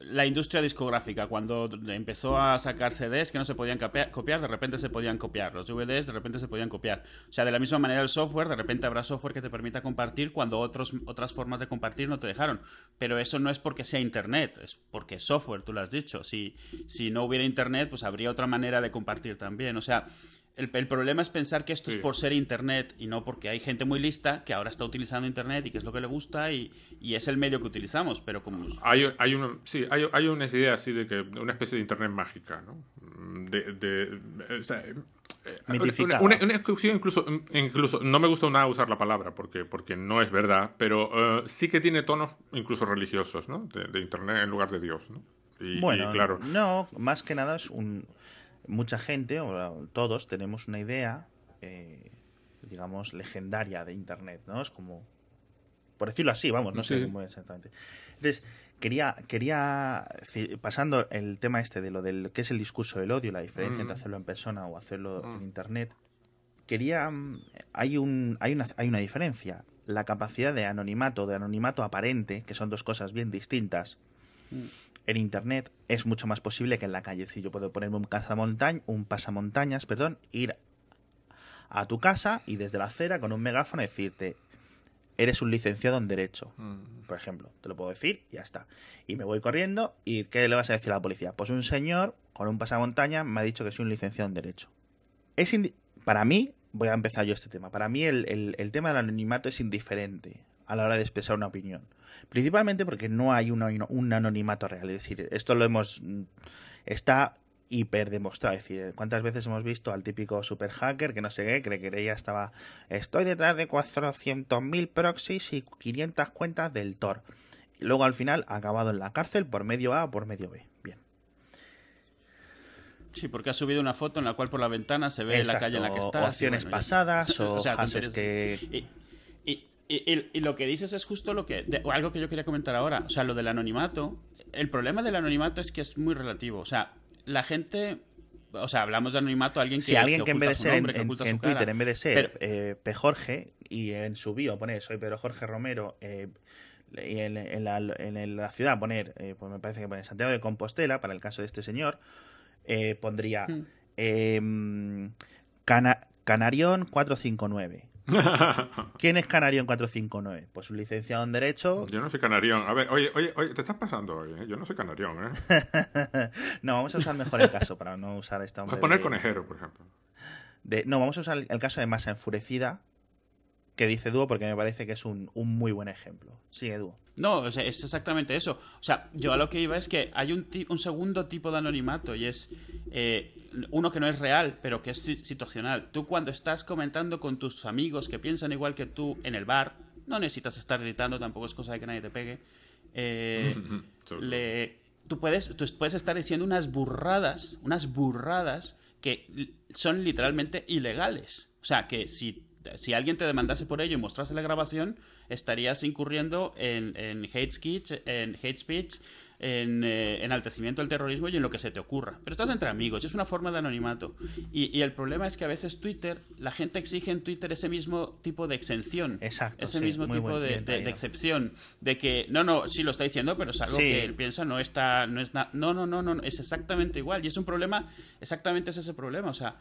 Speaker 2: la industria discográfica, cuando empezó a sacar CDs que no se podían copiar, de repente se podían copiar. Los DVDs de repente se podían copiar. O sea, de la misma manera el software, de repente habrá software que te permita compartir cuando otros, otras formas de compartir no te dejaron. Pero eso no es porque sea Internet, es porque es software, tú lo has dicho. Si, si no hubiera Internet, pues habría otra manera de compartir también. O sea, el, problema es pensar que esto es por ser Internet y no porque hay gente muy lista que ahora está utilizando Internet y que es lo que le gusta y, es el medio que utilizamos, pero como...
Speaker 1: Hay, hay, una, sí, hay, hay una idea así de que una especie de Internet mágica, ¿no? De, de, o sea, eh, una, una, incluso, incluso, no me gusta nada usar la palabra porque, porque no es verdad, pero eh, sí que tiene tonos incluso religiosos, ¿no? De, Internet en lugar de Dios, ¿no?
Speaker 3: Y, bueno, claro. no, más que nada es un, mucha gente, o todos, tenemos una idea, eh, digamos, legendaria de Internet, ¿no? Es como, por decirlo así, vamos, no sé cómo exactamente. Entonces, quería, quería, pasando el tema este de lo del que es el discurso del odio, la diferencia entre mm. hacerlo en persona o hacerlo en mm. Internet, quería, hay, un, hay, una, hay una diferencia. La capacidad de anonimato, de anonimato aparente, que son dos cosas bien distintas, mm en internet es mucho más posible que en la calle. Si yo puedo ponerme un, un pasamontañas, perdón, ir a tu casa y desde la acera con un megáfono decirte, eres un licenciado en Derecho, mm. por ejemplo. Te lo puedo decir y ya está. Y me voy corriendo y ¿qué le vas a decir a la policía? Pues un señor con un pasamontañas me ha dicho que soy un licenciado en Derecho. Es para mí, voy a empezar yo este tema, para mí el, el tema del anonimato es indiferente a la hora de expresar una opinión. Principalmente porque no hay un anonimato real. Es decir, esto lo hemos. Está hiper demostrado. Es decir, ¿cuántas veces hemos visto al típico super hacker que no sé qué, cree que ella estaba. Estoy detrás de 400.000 proxies y 500 cuentas del Tor. Y luego al final ha acabado en la cárcel por medio A o por medio B. Bien.
Speaker 2: Sí, porque ha subido una foto en la cual por la ventana se ve la calle en la que está.
Speaker 3: O acciones pasadas o, que.
Speaker 2: Y, lo que dices es justo lo que algo que yo quería comentar ahora, o sea, lo del anonimato. El problema del anonimato es que es muy relativo, o sea, la gente o sea, hablamos de anonimato a alguien que
Speaker 3: Si alguien que, en vez de ser en, Twitter, en vez de ser eh, P. Jorge y en su bio pone soy Pedro Jorge Romero eh, y en, la, ciudad poner, eh, pues me parece que pone Santiago de Compostela, para el caso de este señor, pondría hmm. em, Canarión 459. ¿Quién es Canarión 459? Pues un licenciado en Derecho.
Speaker 1: Yo no soy Canarión. A ver, oye, oye, oye, te estás pasando hoy. ¿eh? Yo no soy Canarión, ¿eh?
Speaker 3: no, vamos a usar mejor el caso para no usar esta.
Speaker 1: Vamos a poner conejero, por ejemplo.
Speaker 3: no, vamos a usar el caso de Masa Enfurecida, que dice Dúo, porque me parece que es un, un muy buen ejemplo. Sigue Dúo.
Speaker 2: No, es exactamente eso. O sea, yo a lo que iba es que hay un, un segundo tipo de anonimato y es eh, uno que no es real, pero que es situacional. Tú cuando estás comentando con tus amigos que piensan igual que tú en el bar, no necesitas estar gritando, tampoco es cosa de que nadie te pegue. Eh, tú, puedes, tú puedes estar diciendo unas burradas, unas burradas que son literalmente ilegales. O sea, que si si alguien te demandase por ello y mostrase la grabación, estarías incurriendo en, hate speech, en hate speech, en eh, enaltecimiento del terrorismo y en lo que se te ocurra. Pero estás entre amigos, es una forma de anonimato. Y, el problema es que a veces Twitter, la gente exige en Twitter ese mismo tipo de exención.
Speaker 3: Exacto.
Speaker 2: Ese mismo tipo de, excepción. De que, no, no, sí lo está diciendo, pero es algo que él piensa, no está, no es no, no, no, no, es exactamente igual. Y es un problema, exactamente es ese problema. O sea,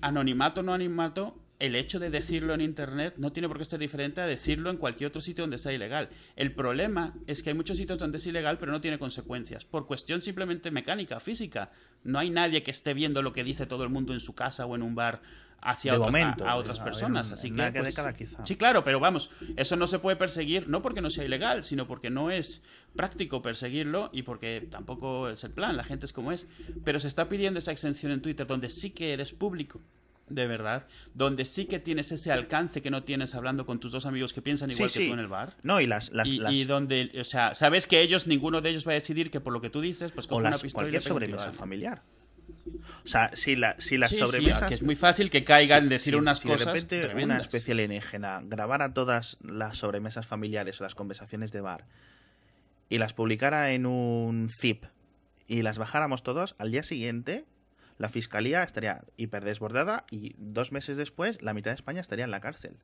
Speaker 2: anonimato, no anonimato, el hecho de decirlo en Internet no tiene por qué ser diferente a decirlo en cualquier otro sitio donde sea ilegal. El problema es que hay muchos sitios donde es ilegal pero no tiene consecuencias. Por cuestión simplemente mecánica, física. No hay nadie que esté viendo lo que dice todo el mundo en su casa o en un bar hacia a, otras personas. Así que,
Speaker 3: pues,
Speaker 2: Sí, claro, pero vamos, eso no se puede perseguir, no porque no sea ilegal, sino porque no es práctico perseguirlo y porque tampoco es el plan, la gente es como es. Pero se está pidiendo esa exención en Twitter donde sí que eres público de verdad, donde sí que tienes ese alcance que no tienes hablando con tus dos amigos que piensan igual
Speaker 3: Sí,
Speaker 2: que
Speaker 3: sí.
Speaker 2: tú en el bar.
Speaker 3: No, y las. las,
Speaker 2: Y,
Speaker 3: las-
Speaker 2: y donde, o sea, sabes que ellos, ninguno de ellos va a decidir que por lo que tú dices, pues coge una pistola
Speaker 3: cualquier sobremesa familiar. O sea, si, la, si las
Speaker 2: Sí,
Speaker 3: sobremesas.
Speaker 2: que es muy fácil que caigan
Speaker 3: si-
Speaker 2: decir
Speaker 3: si-
Speaker 2: unas
Speaker 3: si
Speaker 2: cosas
Speaker 3: de repente una especie alienígena grabara todas las sobremesas familiares o las conversaciones de bar y las publicara en un zip y las bajáramos todos, al día siguiente la fiscalía estaría hiper desbordada y dos meses después la mitad de España estaría en la cárcel.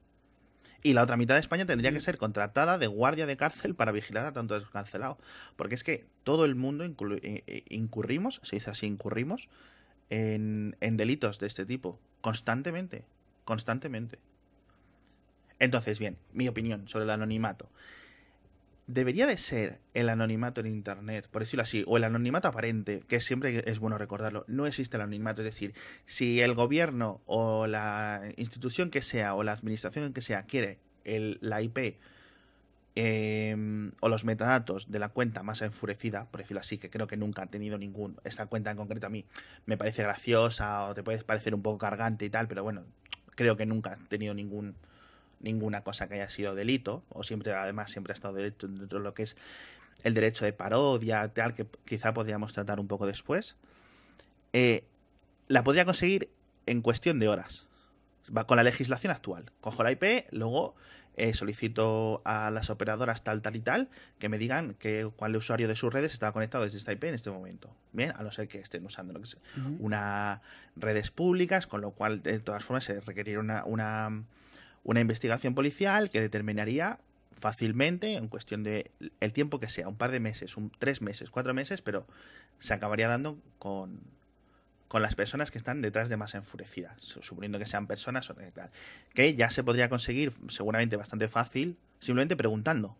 Speaker 3: Y la otra mitad de España tendría
Speaker 2: Mm.
Speaker 3: que ser contratada de guardia de cárcel para vigilar a tanto descancelado. Porque es que todo el mundo eh, eh, incurrimos, se dice así, incurrimos en, en delitos de este tipo. Constantemente. Constantemente. Entonces, bien, mi opinión sobre el anonimato. Debería de ser el anonimato en Internet, por decirlo así, o el anonimato aparente, que siempre es bueno recordarlo. No existe el anonimato, es decir, si el gobierno o la institución que sea o la administración que sea quiere el, la IP eh, o los metadatos de la cuenta más enfurecida, por decirlo así, que creo que nunca han tenido ningún. Esta cuenta en concreto a mí me parece graciosa o te puede parecer un poco cargante y tal, pero bueno, creo que nunca han tenido ningún ninguna cosa que haya sido delito, o siempre, además, siempre ha estado dentro dentro de lo que es el derecho de parodia, tal, que quizá podríamos tratar un poco después. Eh, la podría conseguir en cuestión de horas. Va con la legislación actual. Cojo la IP, luego eh, solicito a las operadoras tal, tal y tal que me digan que cuál usuario de sus redes estaba conectado desde esta IP en este momento. Bien, a no ser que estén usando lo que sea, redes públicas, con lo cual de todas formas se requeriría una, una, una investigación policial que determinaría fácilmente, en cuestión de el tiempo que sea, un par de meses, un, tres meses, cuatro meses, pero se acabaría dando con, con las personas que están detrás de más enfurecidas, su- suponiendo que sean personas que ya se podría conseguir seguramente bastante fácil, simplemente preguntando.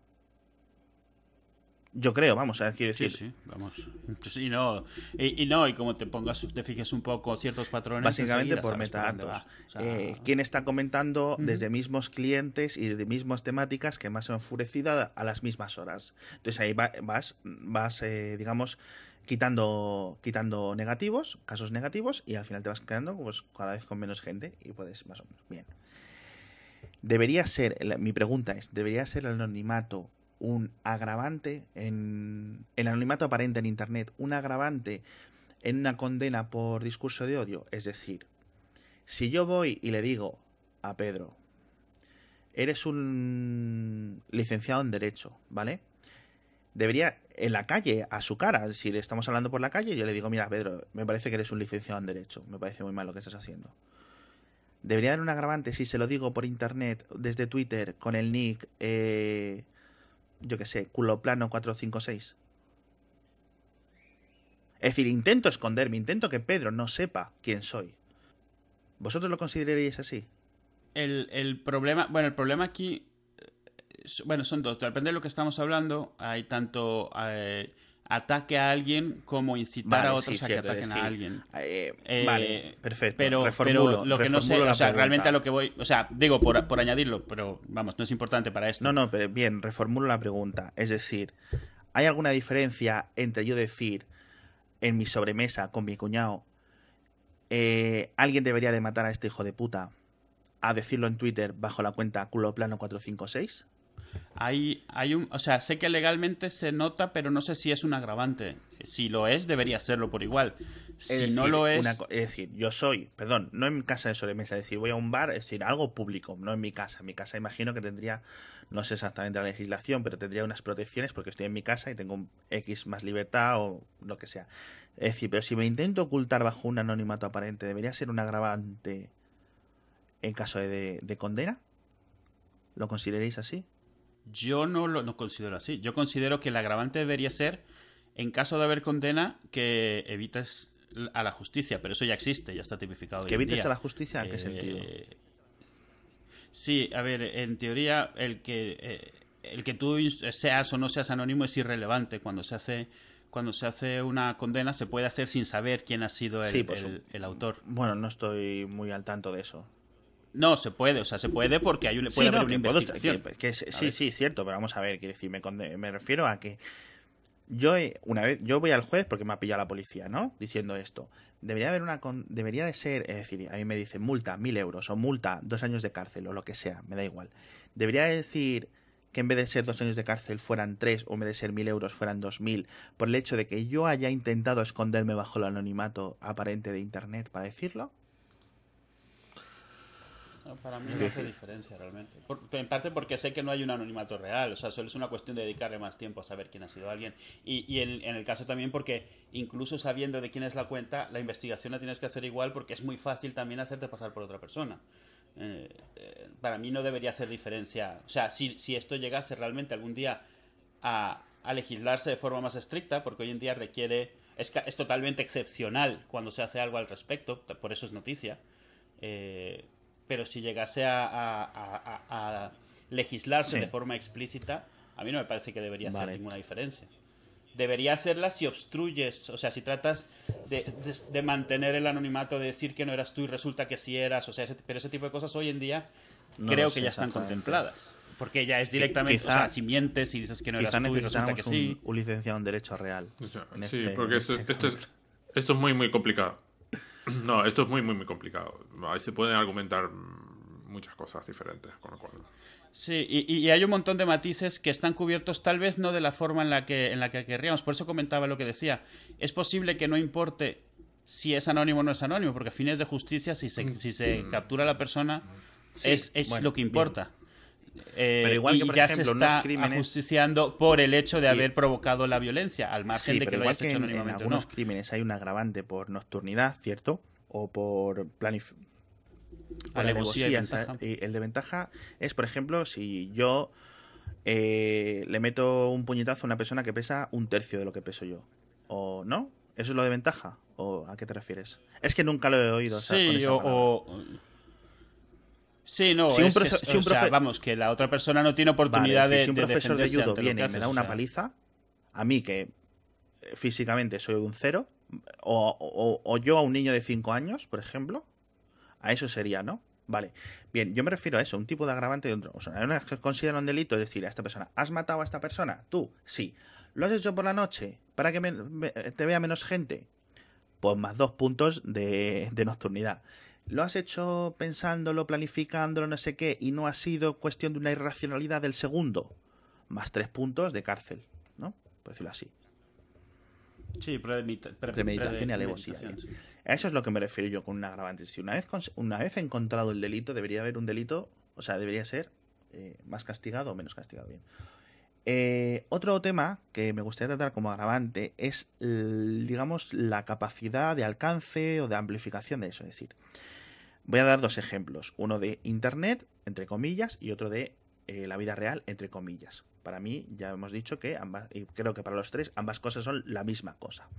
Speaker 3: Yo creo, vamos, a quiero
Speaker 2: Sí,
Speaker 3: decir,
Speaker 2: sí, vamos. Sí, no. Y, y no, y como te pongas, te fijes un poco ciertos patrones.
Speaker 3: Básicamente por metadatos.
Speaker 2: va. O sea,
Speaker 3: Eh, ¿Quién está comentando desde mismos clientes y de mismas temáticas que más han enfurecido a las mismas horas? Entonces ahí va- vas, vas eh, digamos, quitando, quitando negativos, casos negativos, y al final te vas quedando pues, cada vez con menos gente y puedes más o menos. Bien. Debería ser, mi pregunta es, ¿debería ser el anonimato un agravante en el anonimato aparente en Internet, un agravante en una condena por discurso de odio? Es decir, si yo voy y le digo a Pedro, eres un licenciado en Derecho, ¿vale? Debería, en la calle, a su cara, si le estamos hablando por la calle, yo le digo, mira, Pedro, me parece que eres un licenciado en Derecho, me parece muy mal lo que estás haciendo. Debería haber un agravante si se lo digo por internet, desde Twitter, con el nick, eh, yo qué sé, culoplano 456. Es decir, intento esconderme, intento que Pedro no sepa quién soy. ¿Vosotros lo consideraríais así?
Speaker 2: El, el problema, bueno, el problema aquí, eh, bueno, son dos. Depende de lo que estamos hablando. Hay tanto eh, ataque a alguien como incitar
Speaker 3: Vale,
Speaker 2: a
Speaker 3: sí,
Speaker 2: otros a que
Speaker 3: cierto,
Speaker 2: ataquen a alguien.
Speaker 3: Eh,
Speaker 2: Eh,
Speaker 3: vale, perfecto.
Speaker 2: Pero,
Speaker 3: reformulo,
Speaker 2: pero lo que no sé, o sea,
Speaker 3: pregunta.
Speaker 2: realmente a lo que voy, o sea, digo por, por añadirlo, pero vamos, no es importante para esto.
Speaker 3: No, no, pero bien, reformulo la pregunta. Es decir, ¿hay alguna diferencia entre yo decir en mi sobremesa con mi cuñado, eh, alguien debería de matar a este hijo de puta, a decirlo en Twitter bajo la cuenta culoplano456?
Speaker 2: Hay, hay un, o sea, sé que legalmente se nota, pero no sé si es un agravante. Si lo es, debería serlo por igual. Si no lo es,
Speaker 3: una es decir, yo soy, perdón, no en mi casa de sobremesa, es decir, voy a un bar, es decir, algo público, no en mi casa. En mi casa imagino que tendría, no sé exactamente la legislación, pero tendría unas protecciones porque estoy en mi casa y tengo un X más libertad o lo que sea. Es decir, pero si me intento ocultar bajo un anonimato aparente, ¿debería ser un agravante en caso de, de- de condena? ¿Lo consideréis así?
Speaker 2: Yo no lo no considero así. Yo considero que el agravante debería ser, en caso de haber condena, que evites a la justicia, pero eso ya existe, ya está tipificado.
Speaker 3: ¿Que
Speaker 2: hoy en
Speaker 3: evites
Speaker 2: día.
Speaker 3: a la justicia? ¿En qué
Speaker 2: Eh,
Speaker 3: sentido?
Speaker 2: Sí, a ver, en teoría el que eh, el que tú seas o no seas anónimo es irrelevante cuando se hace cuando se hace una condena se puede hacer sin saber quién ha sido el,
Speaker 3: Sí, por
Speaker 2: el-
Speaker 3: su-
Speaker 2: el autor.
Speaker 3: Bueno, no estoy muy al tanto de eso.
Speaker 2: No, se puede, o sea, se puede porque hay un, puede
Speaker 3: Sí,
Speaker 2: haber
Speaker 3: no,
Speaker 2: una
Speaker 3: que puedo-
Speaker 2: investigación.
Speaker 3: que- que es- sí, sí, cierto, pero vamos a ver, quiero decir, me, me refiero a que yo una vez yo voy al juez porque me ha pillado la policía, ¿no? Diciendo esto. Debería haber una debería de ser, es decir, a mí me dicen multa mil euros o multa dos años de cárcel o lo que sea, me da igual. Debería decir que en vez de ser dos años de cárcel fueran tres o en vez de ser mil euros fueran dos mil por el hecho de que yo haya intentado esconderme bajo el anonimato aparente de internet para decirlo.
Speaker 2: Para mí no hace diferencia realmente. en parte porque sé que no hay un anonimato real, o sea, solo es una cuestión de dedicarle más tiempo a saber quién ha sido alguien. Y, en, el caso también porque incluso sabiendo de quién es la cuenta, la investigación la tienes que hacer igual porque es muy fácil también hacerte pasar por otra persona. Eh, eh, para mí no debería hacer diferencia. O sea, si, si esto llegase realmente algún día a, a, legislarse de forma más estricta, porque hoy en día requiere. Es, es totalmente excepcional cuando se hace algo al respecto, por eso es noticia. Eh, pero si llegase a, legislarse de forma explícita, a mí no me parece que debería hacer ninguna diferencia. Debería hacerla si obstruyes, o sea, si tratas de, mantener el anonimato, de decir que no eras tú y resulta que sí eras, o sea, pero ese tipo de cosas hoy en día creo que ya están contempladas. Porque ya es directamente, o sea, si mientes y dices que no eras tú y resulta que sí.
Speaker 3: Un, licenciado en Derecho Real.
Speaker 1: sí, este porque este esto, es, esto es muy, muy complicado. No, esto es muy, muy, muy complicado. Ahí se pueden argumentar muchas cosas diferentes, con lo cual...
Speaker 2: Sí, y, hay un montón de matices que están cubiertos tal vez no de la forma en la que, en la que querríamos. Por eso comentaba lo que decía. Es posible que no importe si es anónimo o no es anónimo, porque a fines de justicia, si se, si se mm. captura a la persona, es, es lo que importa. Eh, Pero igual que, por ya ejemplo, se está crímenes... ajusticiando por el hecho de haber provocado la violencia, al margen de que lo hayas hecho en, en algunos
Speaker 3: crímenes hay un agravante por nocturnidad, ¿cierto? O por planificación y el de ventaja es, por ejemplo, si yo eh, le meto un puñetazo a una persona que pesa un tercio de lo que peso yo. ¿O no? ¿Eso es lo de ventaja? ¿O a qué te refieres? Es que nunca lo he oído.
Speaker 2: Sí, o, Sí, no, si un, vamos, que la otra persona no tiene oportunidad de.
Speaker 3: Si un profesor de judo viene y me da una paliza, a mí que eh, físicamente soy un cero, o, o, yo a un niño de 5 años, por ejemplo, a eso sería, ¿no? Vale. Bien, yo me refiero a eso, un tipo de agravante de otro. O sea, una que considera un delito, es decir, a esta persona, ¿has matado a esta persona? Tú, sí. ¿Lo has hecho por la noche para que te vea menos gente? Pues más dos puntos de, de nocturnidad. ¿Lo has hecho pensándolo, planificándolo, no sé qué, y no ha sido cuestión de una irracionalidad del segundo? Más tres puntos de cárcel, ¿no? Por decirlo así.
Speaker 2: Sí,
Speaker 3: premeditación y alevosía. A eso es lo que me refiero yo con un agravante. Si una vez, una vez encontrado el delito, debería haber un delito, o sea, debería ser eh, más castigado o menos castigado. Bien. Eh, otro tema que me gustaría tratar como agravante es, digamos, la capacidad de alcance o de amplificación de eso. Es decir, voy a dar dos ejemplos. Uno de Internet, entre comillas, y otro de eh, la vida real, entre comillas. Para mí, ya hemos dicho que ambas, y creo que para los tres, ambas cosas son la misma cosa.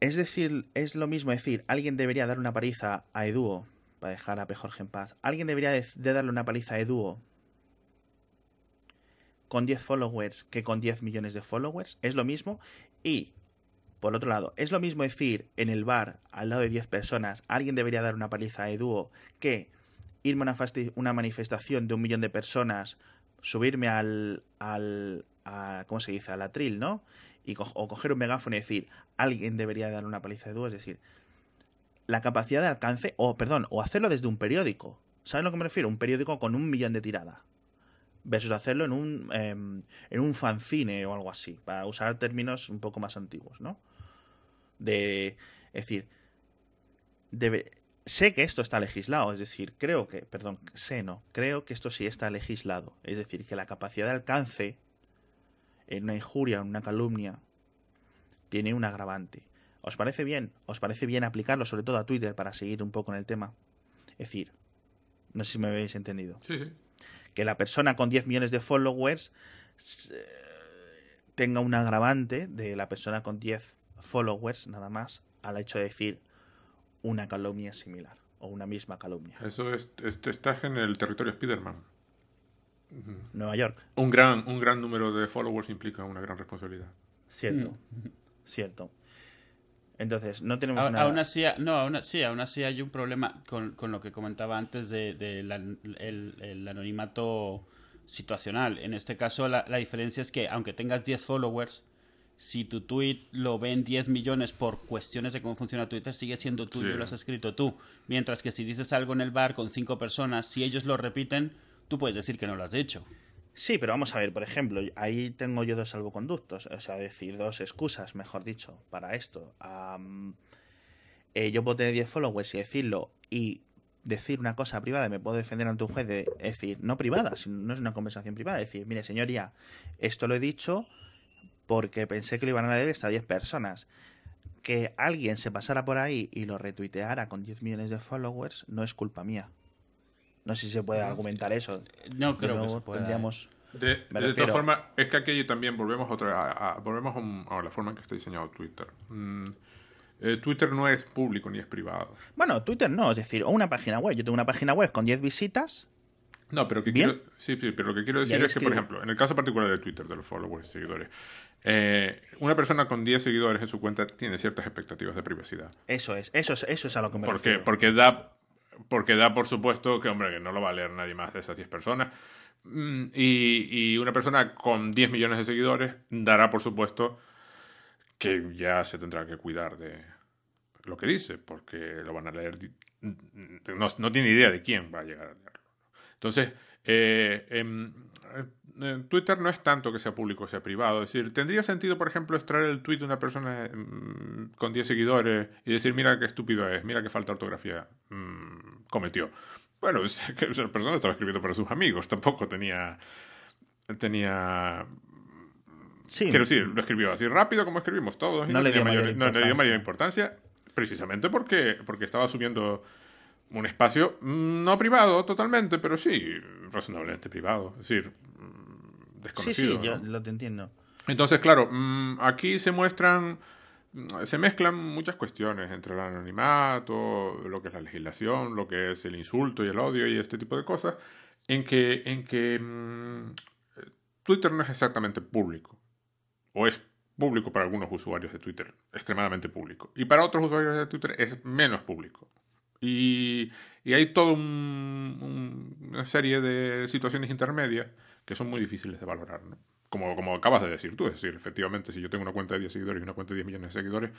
Speaker 3: Es decir, es lo mismo decir, alguien debería dar una paliza a Eduo, para dejar a P. En paz. Alguien debería de, darle una paliza a Eduo con 10 followers que con 10 millones de followers. Es lo mismo. Y, por otro lado, es lo mismo decir en el bar, al lado de 10 personas, alguien debería dar una paliza a Eduo que irme a una, manifestación de un millón de personas, subirme al, al a, ¿cómo se dice? Al atril, ¿no? Y o coger un megáfono y decir, alguien debería dar una paliza de dúo, es decir, la capacidad de alcance, o perdón, o hacerlo desde un periódico. ¿Saben a lo que me refiero? Un periódico con un millón de tirada. Versus hacerlo en un, em, en un fanzine o algo así, para usar términos un poco más antiguos, ¿no? De, es decir, debe, sé que esto está legislado, es decir, creo que, perdón, sé no, creo que esto sí está legislado, es decir, que la capacidad de alcance en una injuria, en una calumnia, tiene un agravante. ¿Os parece bien? ¿Os parece bien aplicarlo sobre todo a Twitter para seguir un poco en el tema? Es decir, no sé si me habéis entendido.
Speaker 1: Sí, sí.
Speaker 3: Que la persona con 10 millones de followers eh, tenga un agravante de la persona con 10 followers nada más al hecho de decir una calumnia similar o una misma calumnia.
Speaker 1: Eso es, estás en el territorio Spiderman.
Speaker 3: Nueva York.
Speaker 1: Un gran, un gran número de followers implica una gran responsabilidad.
Speaker 3: Cierto. Mm cierto. Entonces, no tenemos
Speaker 2: nada. Aún así, no, aún, sí, aún así hay un problema con, con lo que comentaba antes de, el, anonimato situacional. En este caso, la, la diferencia es que, aunque tengas 10 followers, si tu tweet lo ven 10 millones por cuestiones de cómo funciona Twitter, sigue siendo tuyo
Speaker 1: Sí.
Speaker 2: y lo has escrito tú. Mientras que si dices algo en el bar con cinco personas, si ellos lo repiten, tú puedes decir que no lo has dicho.
Speaker 3: Sí, pero vamos a ver, por ejemplo, ahí tengo yo dos salvoconductos, o sea, decir, dos excusas, mejor dicho, para esto. Eh, yo puedo tener 10 followers y decirlo y decir una cosa privada me puedo defender ante un juez de decir, no privada, sino- no es una conversación privada, decir, mire, señoría, esto lo he dicho porque pensé que lo iban a leer hasta 10 personas. Que alguien se pasara por ahí y lo retuiteara con 10 millones de followers no es culpa mía. No sé si se puede argumentar eso.
Speaker 2: No creo que
Speaker 3: nuevo,
Speaker 2: se pueda.
Speaker 3: tendríamos
Speaker 1: De, de todas formas, es que aquí también volvemos otra a, a- volvemos a, un- a la forma en que está diseñado Twitter. Mm, eh, Twitter no es público ni es privado.
Speaker 3: Bueno, Twitter no, es decir, o una página web. Yo tengo una página web con 10 visitas.
Speaker 1: No, pero que
Speaker 3: Bien.
Speaker 1: quiero, sí, sí, pero lo que quiero decir es que, por ejemplo, en el caso particular de Twitter, de los followers y seguidores, eh, una persona con 10 seguidores en su cuenta tiene ciertas expectativas de privacidad.
Speaker 3: Eso es, eso es, eso es a lo que me
Speaker 1: Porque,
Speaker 3: refiero.
Speaker 1: porque da porque da por supuesto que hombre que no lo va a leer nadie más de esas 10 personas. Mm, y, y una persona con 10 millones de seguidores dará por supuesto que ya se tendrá que cuidar de lo que dice porque lo van a leer di- no, no tiene idea de quién va a llegar a leerlo entonces eh, em, Twitter no es tanto que sea público o sea privado. Es decir, ¿tendría sentido, por ejemplo, extraer el tweet de una persona mm, con 10 seguidores y decir, mira qué estúpido es, mira qué falta de ortografía mm, cometió? Bueno, es que esa persona estaba escribiendo para sus amigos, tampoco tenía... tenía
Speaker 3: Sí,
Speaker 1: Quiero decir, lo escribió así rápido como escribimos todos.
Speaker 3: No le dio mayor
Speaker 1: no le dio mayor
Speaker 3: importancia.
Speaker 1: importancia, precisamente porque, porque estaba subiendo un espacio mm, no privado totalmente, pero sí razonablemente privado. Es decir,
Speaker 3: sí,
Speaker 1: desconocido.
Speaker 3: sí, yo
Speaker 1: ¿no?
Speaker 3: lo te entiendo.
Speaker 1: Entonces, claro, mm, aquí se muestran, mm, se mezclan muchas cuestiones entre el anonimato, lo que es la legislación, lo que es el insulto y el odio y este tipo de cosas, en que, en que mm, Twitter no es exactamente público, o es público para algunos usuarios de Twitter, extremadamente público, y para otros usuarios de Twitter es menos público. Y, y hay toda un- un- una serie de situaciones intermedias que son muy difíciles de valorar, ¿no? Como, como acabas de decir tú, es decir, efectivamente, si yo tengo una cuenta de 10 seguidores y una cuenta de 10 millones de seguidores,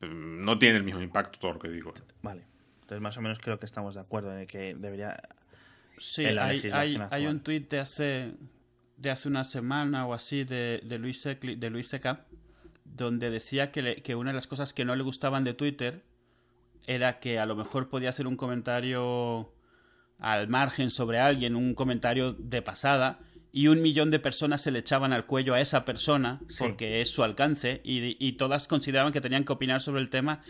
Speaker 1: eh, no tiene el mismo impacto todo lo que digo.
Speaker 3: Vale. Entonces, más o menos creo que estamos de acuerdo en el que debería.
Speaker 2: Sí,
Speaker 3: en la
Speaker 2: hay, hay, un tuit de hace, de hace una semana o así de, de Luis Secli- de Luis Seca donde decía que, le- que una de las cosas que no le gustaban de Twitter era que a lo mejor podía hacer un comentario al margen sobre alguien, un comentario de pasada, y un millón de personas se le echaban al cuello a esa persona
Speaker 3: Sí.
Speaker 2: porque es su alcance y, y todas consideraban que tenían que opinar sobre el tema,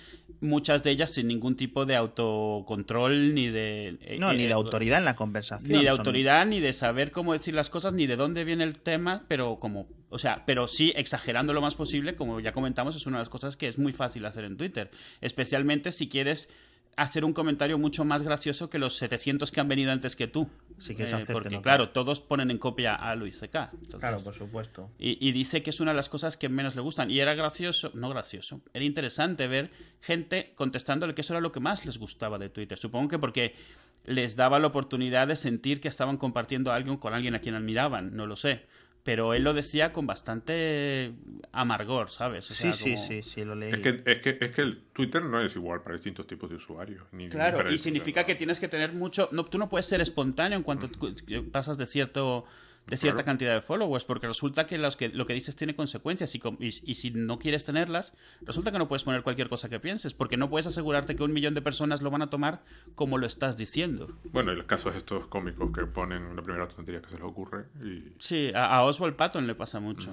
Speaker 2: muchas de ellas sin ningún tipo de autocontrol ni de... eh,
Speaker 3: No,
Speaker 2: eh,
Speaker 3: ni de autoridad en la conversación.
Speaker 2: ni de
Speaker 3: son-
Speaker 2: autoridad, ni de saber cómo decir las cosas, ni de dónde viene el tema, pero como, o sea, pero sí exagerando lo más posible, como ya comentamos, es una de las cosas que es muy fácil hacer en Twitter, especialmente si quieres hacer un comentario mucho más gracioso que los 700 que han venido antes que tú.
Speaker 3: Sí que es
Speaker 2: Eh, porque
Speaker 3: notar.
Speaker 2: claro, todos ponen en copia a Luis C.K. Entonces,
Speaker 3: Claro, por supuesto.
Speaker 2: y, y dice que es una de las cosas que menos le gustan. Y era gracioso, no gracioso, era interesante ver gente contestándole que eso era lo que más les gustaba de Twitter. Supongo que porque les daba la oportunidad de sentir que estaban compartiendo algo con alguien a quien admiraban, no lo sé. Pero él lo decía con bastante amargor, ¿sabes? O sea,
Speaker 3: sí, sí,
Speaker 2: como-
Speaker 3: sí, sí, lo leí.
Speaker 1: Es que, es, que, es que el Twitter no es igual para distintos tipos de usuarios. Ni, ni
Speaker 2: Claro,
Speaker 1: para
Speaker 2: y significa que tienes que tener mucho. No, tú no puedes ser espontáneo en cuanto cu- pasas de cierto de cierta
Speaker 1: Claro.
Speaker 2: cantidad de followers, porque resulta que, los que lo que dices tiene consecuencias y, com- y, y si no quieres tenerlas, resulta que no puedes poner cualquier cosa que pienses, porque no puedes asegurarte que un millón de personas lo van a tomar como lo estás diciendo.
Speaker 1: Bueno, y los casos estos cómicos que ponen la primera tontería que se les ocurre y
Speaker 2: Sí, a, a Oswald Patton le pasa mucho.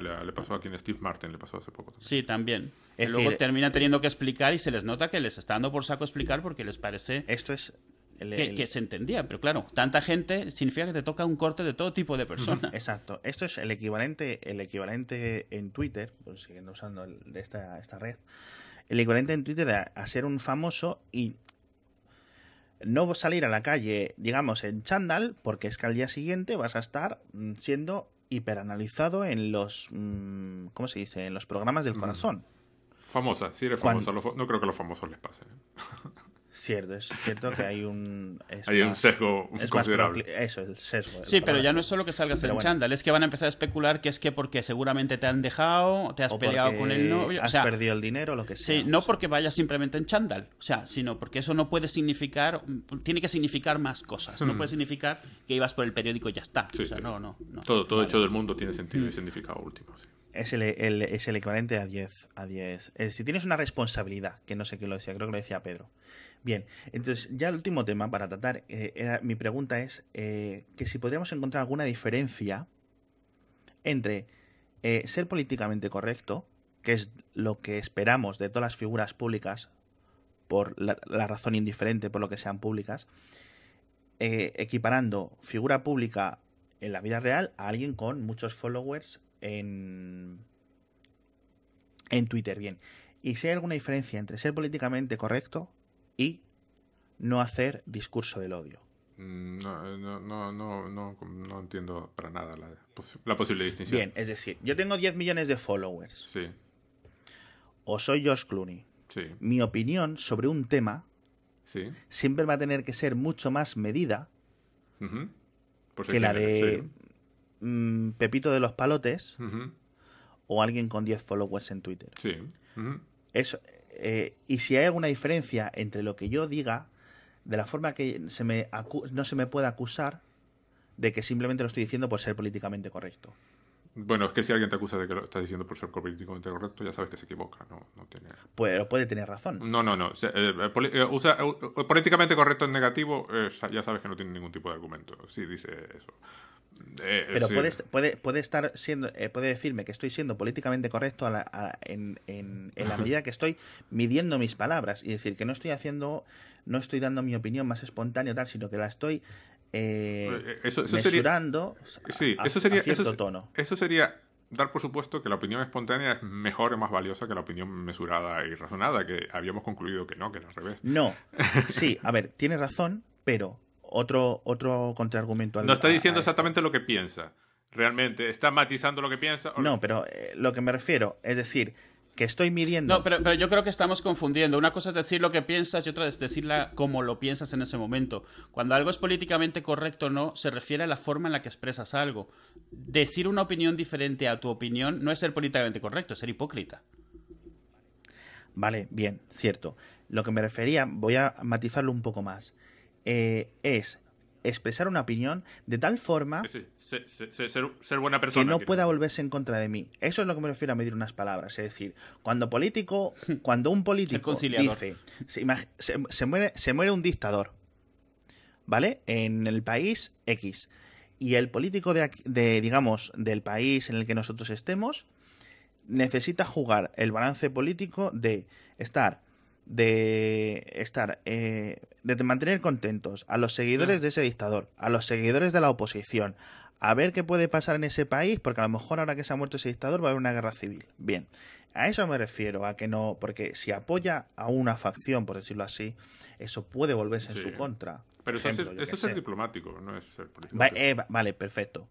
Speaker 1: le, le pasó a quien Steve Martin le pasó hace poco. también.
Speaker 2: Sí, también.
Speaker 3: Es
Speaker 2: Y luego
Speaker 3: decir-
Speaker 2: termina teniendo que explicar y se les nota que les está dando por saco explicar porque les parece
Speaker 3: Esto es. El-
Speaker 2: que,
Speaker 3: el-
Speaker 2: que se entendía. Pero claro, tanta gente significa que te toca un corte de todo tipo de personas.
Speaker 3: Exacto. Esto es el equivalente, el equivalente en Twitter, pues siguiendo usando el- de esta, esta red, el equivalente en Twitter a, a ser un famoso y no salir a la calle, digamos, en chándal, porque es que al día siguiente vas a estar mm, siendo hiperanalizado en los, mm, ¿cómo se dice? En los programas del corazón.
Speaker 1: Famosa, sí eres
Speaker 3: Cuando-
Speaker 1: famosa. Los fa- no creo que a los famosos les pase.
Speaker 3: Cierto, es cierto que hay un. es
Speaker 1: Hay un
Speaker 3: más-
Speaker 1: sesgo
Speaker 3: es más
Speaker 1: considerable.
Speaker 3: procli- Eso, el sesgo.
Speaker 2: Sí,
Speaker 3: la
Speaker 2: pero ya no es solo que salgas
Speaker 3: Pero
Speaker 2: en
Speaker 3: bueno.
Speaker 2: chándal, es que van a empezar a especular que es que porque seguramente te han dejado, te has
Speaker 3: O
Speaker 2: peleado con el novio.
Speaker 3: Has
Speaker 2: o sea,
Speaker 3: perdido el dinero, lo que sea.
Speaker 2: Sí, no porque vayas simplemente en chándal, o sea, sino porque eso no puede significar, tiene que significar más cosas. No puede significar que ibas por el periódico y ya está.
Speaker 1: Sí,
Speaker 2: o sea,
Speaker 1: sí.
Speaker 2: no, no, no.
Speaker 1: Todo, todo hecho del mundo tiene sentido y significado último. sí.
Speaker 3: Es el, el- es el equivalente a 10. A 10. Es decir, tienes una responsabilidad, que no sé quién lo decía, creo que lo decía Pedro. Bien, entonces ya el último tema para tratar, eh, mi pregunta es eh, que si podríamos encontrar alguna diferencia entre eh, ser políticamente correcto, que es lo que esperamos de todas las figuras públicas, por la, la razón indiferente por lo que sean públicas, equiparando figura pública en la vida real a alguien con muchos followers en, en Twitter. Bien. Y si hay alguna diferencia entre ser políticamente correcto y no hacer discurso del odio.
Speaker 1: Mm, No, no, no, no, no, no entiendo para nada la, pos- la posible distinción.
Speaker 3: Bien, es decir, yo tengo 10 millones de followers
Speaker 1: Sí,
Speaker 3: o soy Josh Clooney.
Speaker 1: sí,
Speaker 3: Mi opinión sobre un tema
Speaker 1: sí.
Speaker 3: siempre va a tener que ser mucho más medida.
Speaker 1: Por
Speaker 3: que la de mm, Pepito de los Palotes o alguien con 10 followers en Twitter.
Speaker 1: Sí. Ujú.
Speaker 3: Eso, eh, y si hay alguna diferencia entre lo que yo diga, de la forma que se me no se me puede acusar de que simplemente lo estoy diciendo por ser políticamente correcto.
Speaker 1: Bueno, es que si alguien te acusa de que lo estás diciendo por ser políticamente correcto, ya sabes que se equivoca. No, no tiene...
Speaker 3: Pues puede tener razón.
Speaker 1: No, no, no. Eh, eh, eh, usa, políticamente correcto en negativo, eh, ya sabes que no tiene ningún tipo de argumento. Sí, dice eso. Eh, es
Speaker 3: Pero puede, puede, puede estar siendo, eh, puede decirme que estoy siendo políticamente correcto a la- a- en, en- en la medida que estoy midiendo mis palabras y decir que no estoy haciendo, no estoy dando mi opinión más espontánea tal, sino que la estoy eh,
Speaker 1: Eh, eso- sería-
Speaker 3: mesurando
Speaker 1: Sí,
Speaker 3: a,
Speaker 1: eso
Speaker 3: a
Speaker 1: sería,
Speaker 3: cierto
Speaker 1: eso,
Speaker 3: tono.
Speaker 1: eso sería dar por supuesto que la opinión espontánea es mejor y más valiosa que la opinión mesurada y razonada, que habíamos concluido que no, que era al revés.
Speaker 3: No, sí, a ver, tienes razón, pero otro, otro contraargumento al
Speaker 1: No está diciendo
Speaker 3: a
Speaker 1: exactamente lo que piensa. Realmente, está matizando lo que piensa. o-
Speaker 3: No, pero eh, lo que me refiero es decir, que estoy midiendo.
Speaker 2: No, pero, pero yo creo que estamos confundiendo. Una cosa es decir lo que piensas y otra es decirla como lo piensas en ese momento. Cuando algo es políticamente correcto o no, se refiere a la forma en la que expresas algo. Decir una opinión diferente a tu opinión no es ser políticamente correcto, es ser hipócrita.
Speaker 3: Vale, bien, cierto. Lo que me refería, voy a matizarlo un poco más, eh, es expresar una opinión de tal forma
Speaker 1: Sí, se- se- se- ser, ser buena persona.
Speaker 3: que no
Speaker 1: quiero
Speaker 3: pueda volverse en contra de mí. Eso es lo que me refiero a medir unas palabras. Es decir, cuando político, cuando un político dice, se, imag- se- se muere, se muere un dictador, ¿vale? En el país X. Y el político de, aquí- de, digamos, del país en el que nosotros estemos, necesita jugar el balance político de estar de estar eh, de mantener contentos a los seguidores
Speaker 1: Sí.
Speaker 3: de ese dictador, a los seguidores de la oposición, a ver qué puede pasar en ese país, porque a lo mejor ahora que se ha muerto ese dictador va a haber una guerra civil. Bien, a eso me refiero, a que no, porque si apoya a una facción, por decirlo así, eso puede volverse en su contra.
Speaker 1: Pero eso, es
Speaker 3: Ejemplo,
Speaker 1: eso
Speaker 3: qué
Speaker 1: es
Speaker 3: sé.
Speaker 1: diplomático, no es ser político.
Speaker 3: Va- eh, va- vale, perfecto.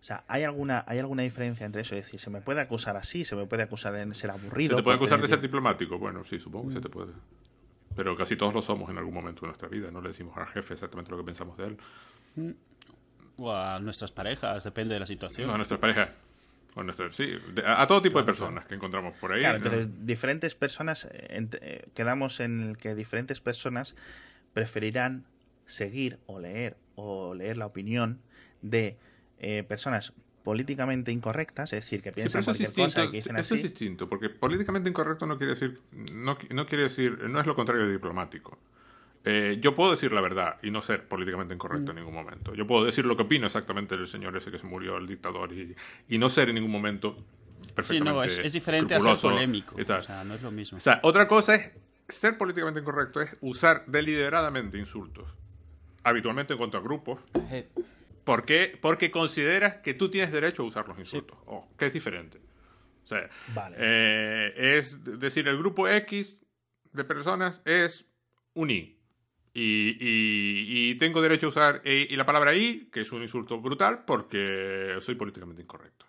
Speaker 3: O sea, ¿hay alguna, ¿hay alguna diferencia entre eso? Es decir, ¿se me puede acusar así? ¿Se me puede acusar de ser aburrido?
Speaker 1: ¿Se te puede acusar de ser diplomático? Bueno, sí, supongo que se te puede. Pero casi todos lo somos en algún momento de nuestra vida. No le decimos al jefe exactamente lo que pensamos de él.
Speaker 2: O a nuestras parejas, depende de la situación.
Speaker 1: No, a nuestras parejas. O a nuestras- sí, a, a todo tipo de personas que encontramos por ahí.
Speaker 3: Claro,
Speaker 1: ¿no?
Speaker 3: entonces diferentes personas, eh, eh, quedamos en el que diferentes personas preferirán seguir o leer o leer la opinión de eh, personas políticamente incorrectas, es decir, que
Speaker 1: Sí,
Speaker 3: piensan
Speaker 1: es
Speaker 3: cualquier cosa y
Speaker 1: distinto.
Speaker 3: que dicen
Speaker 1: Eso es
Speaker 3: así.
Speaker 1: distinto, porque políticamente incorrecto no quiere decir, no, no quiere decir, no es lo contrario de diplomático. Eh, yo puedo decir la verdad y no ser políticamente incorrecto en ningún momento. Yo puedo decir lo que opino exactamente del señor ese que se murió, el dictador, y, y no ser en ningún momento
Speaker 2: Sí,
Speaker 1: perfectamente
Speaker 2: no, es, es diferente a ser polémico. O sea, no es lo mismo.
Speaker 1: O sea, otra cosa es ser políticamente incorrecto, es usar deliberadamente insultos, habitualmente en contra de grupos, ¿Por qué? Porque consideras que tú tienes derecho a usar los insultos. O que es diferente. O sea,
Speaker 3: Vale.
Speaker 1: eh, es decir, el grupo X de personas es un I. Y, y- y tengo derecho a usar eh, y la palabra I, que es un insulto brutal, porque soy políticamente incorrecto.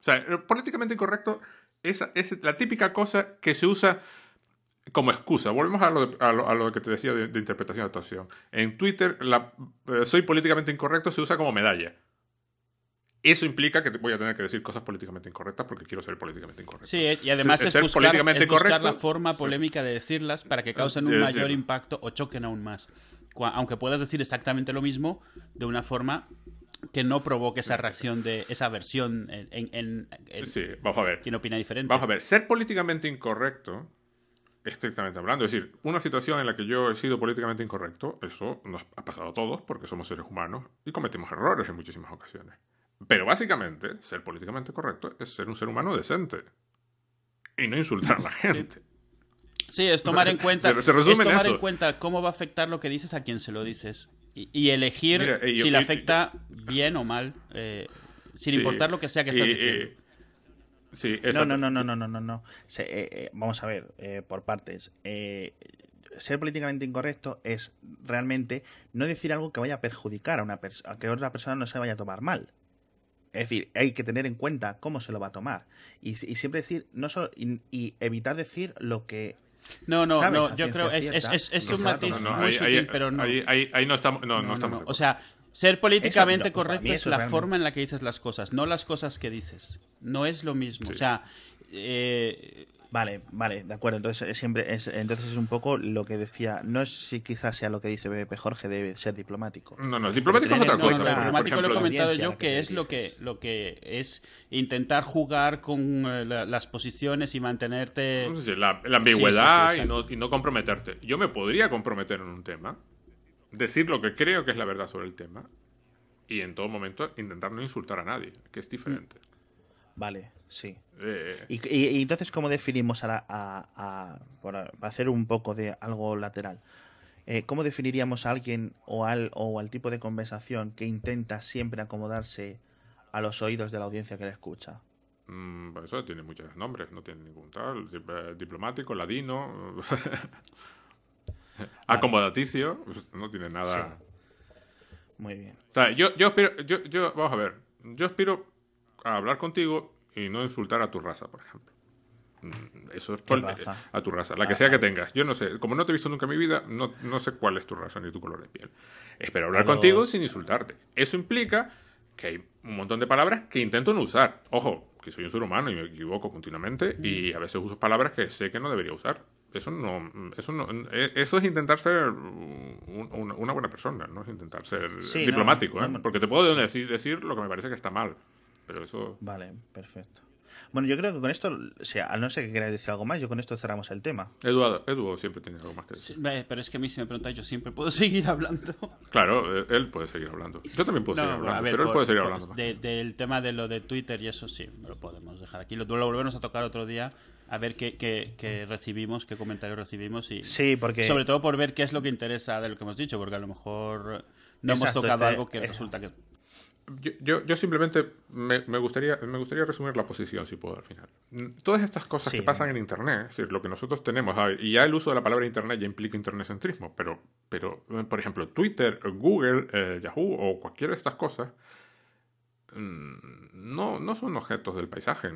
Speaker 1: O sea, eh, políticamente incorrecto es, es la típica cosa que se usa como excusa. Volvemos a lo, de- a lo, a lo que te decía de, de interpretación de actuación. En Twitter, la, eh, soy políticamente incorrecto se usa como medalla. Eso implica que voy a tener que decir cosas políticamente incorrectas porque quiero ser políticamente incorrecto.
Speaker 2: Sí, es- y además
Speaker 1: Ser-
Speaker 2: es
Speaker 1: ser
Speaker 2: buscar,
Speaker 1: políticamente
Speaker 2: es buscar la forma
Speaker 1: sí.
Speaker 2: polémica de decirlas para que causen un mayor impacto o choquen aún más. Aunque puedas decir exactamente lo mismo de una forma que no provoque esa reacción de esa versión en, en- en- en
Speaker 1: Sí, vamos a ver.
Speaker 2: quien opina diferente.
Speaker 1: Vamos a ver, ser políticamente incorrecto, estrictamente hablando, es decir, una situación en la que yo he sido políticamente incorrecto, eso nos ha pasado a todos porque somos seres humanos y cometimos errores en muchísimas ocasiones. Pero básicamente, ser políticamente correcto es ser un ser humano decente y no insultar a la gente.
Speaker 2: Sí, es tomar en cuenta,
Speaker 1: Se- se resume
Speaker 2: es tomar en cuenta cómo va a afectar lo que dices a quien se lo dices. Y, y elegir
Speaker 1: Mira, yo-
Speaker 2: si le afecta bien o mal, eh, sin
Speaker 1: Sí,
Speaker 2: importar lo que sea que estás diciendo.
Speaker 1: Sí,
Speaker 3: No, no, no, no, no, no, no, no. Se- eh, eh, vamos a ver, eh, por partes. Eh, ser políticamente incorrecto es realmente no decir algo que vaya a perjudicar a una persona, que otra persona no se vaya a tomar mal. Es decir, hay que tener en cuenta cómo se lo va a tomar. Y, y siempre decir, no solo, y, y evitar decir lo que
Speaker 2: No, no, no, yo creo es, es,
Speaker 3: cierta.
Speaker 2: es, es un matiz
Speaker 1: No, no,
Speaker 2: muy
Speaker 1: ahí,
Speaker 2: sutil,
Speaker 1: ahí-
Speaker 2: pero no.
Speaker 1: ahí- ahí- ahí no estamos, no, no estamos
Speaker 2: O sea, ser políticamente
Speaker 3: Eso, no, pues
Speaker 2: correcto es la
Speaker 3: realmente-
Speaker 2: forma en la que dices las cosas, no las cosas que dices. No es lo mismo.
Speaker 1: Sí.
Speaker 2: O sea, eh,
Speaker 3: Vale, vale, de acuerdo. Entonces es siempre es, entonces es un poco lo que decía. No es si quizás sea lo que dice BP Jorge debe ser diplomático.
Speaker 1: No, no, el diplomático es otra
Speaker 2: no,
Speaker 1: cosa.
Speaker 2: no, diplomático lo he
Speaker 1: ejemplo,
Speaker 2: comentado yo
Speaker 3: que
Speaker 2: es lo que lo que es intentar jugar con eh, la- las posiciones y mantenerte.
Speaker 1: no sé si la, la ambigüedad
Speaker 2: Sí, sí, sí,
Speaker 1: y, no, y no comprometerte. Yo me podría comprometer en un tema, decir lo que creo que es la verdad sobre el tema y en todo momento intentar no insultar a nadie, que es diferente.
Speaker 3: Vale, sí.
Speaker 1: Eh,
Speaker 3: Y, y- y entonces, ¿cómo definimos a, la- a- a- para, hacer un poco de algo lateral? Eh, ¿Cómo definiríamos a alguien o al, o al tipo de conversación que intenta siempre acomodarse a los oídos de la audiencia que le escucha?
Speaker 1: mm, eso tiene muchos nombres, no tiene ningún tal. Eh, Diplomático, ladino, acomodaticio, pues, no tiene nada.
Speaker 3: Muy bien.
Speaker 1: O sea, yo, yo aspiro, yo, yo, vamos a ver, yo aspiro a hablar contigo y no insultar a tu raza, por ejemplo. Mm, Eso es
Speaker 3: ¿Qué
Speaker 1: pol-
Speaker 3: raza?
Speaker 1: a tu raza, la que
Speaker 3: Ah,
Speaker 1: sea que tengas. Yo no sé, como no te he visto nunca en mi vida, no, no sé cuál es tu raza ni tu color de piel. Espero hablar
Speaker 3: los-
Speaker 1: contigo sin insultarte. Eso implica que hay un montón de palabras que intento no usar. Ojo, que soy un ser humano y me equivoco continuamente y a veces uso palabras que sé que no debería usar. Eso no, eso no, eh, eso es intentar ser un- una, buena persona, no es intentar ser
Speaker 3: Sí,
Speaker 1: diplomático,
Speaker 3: no,
Speaker 1: ¿eh?
Speaker 3: no,
Speaker 1: porque te puedo decir, decir lo que me parece que está mal, pero eso
Speaker 3: Vale, perfecto. Bueno, yo creo que con esto, o sea, a no ser que queráis decir algo más, yo con esto cerramos el tema.
Speaker 1: Eduardo, Edu siempre tiene algo más que decir.
Speaker 2: Sí, pero es que a mí si me preguntáis, yo siempre puedo seguir hablando.
Speaker 1: Claro, eh, él puede seguir hablando. Yo también puedo seguir hablando,
Speaker 2: ver,
Speaker 1: pero él
Speaker 2: por-
Speaker 1: puede seguir
Speaker 2: por-
Speaker 1: hablando.
Speaker 2: de- del tema de lo de Twitter y eso sí, lo podemos dejar aquí. Lo, lo volvemos a tocar otro día, a ver qué, qué- qué recibimos, qué comentarios recibimos y
Speaker 3: Sí, porque
Speaker 2: sobre todo por ver qué es lo que interesa de lo que hemos dicho, porque a lo mejor no
Speaker 3: Exacto,
Speaker 2: hemos tocado
Speaker 3: este-
Speaker 2: algo que
Speaker 3: eh,
Speaker 2: resulta que...
Speaker 1: Yo, yo, yo simplemente me, me gustaría, me gustaría resumir la posición, si puedo, al final. Todas estas cosas
Speaker 3: Sí.
Speaker 1: que pasan en Internet, es decir, lo que nosotros tenemos, y ya el uso de la palabra Internet ya implica internetcentrismo, pero, pero eh, por ejemplo, Twitter, Google, eh, Yahoo o cualquiera de estas cosas mm, no, no son objetos del paisaje.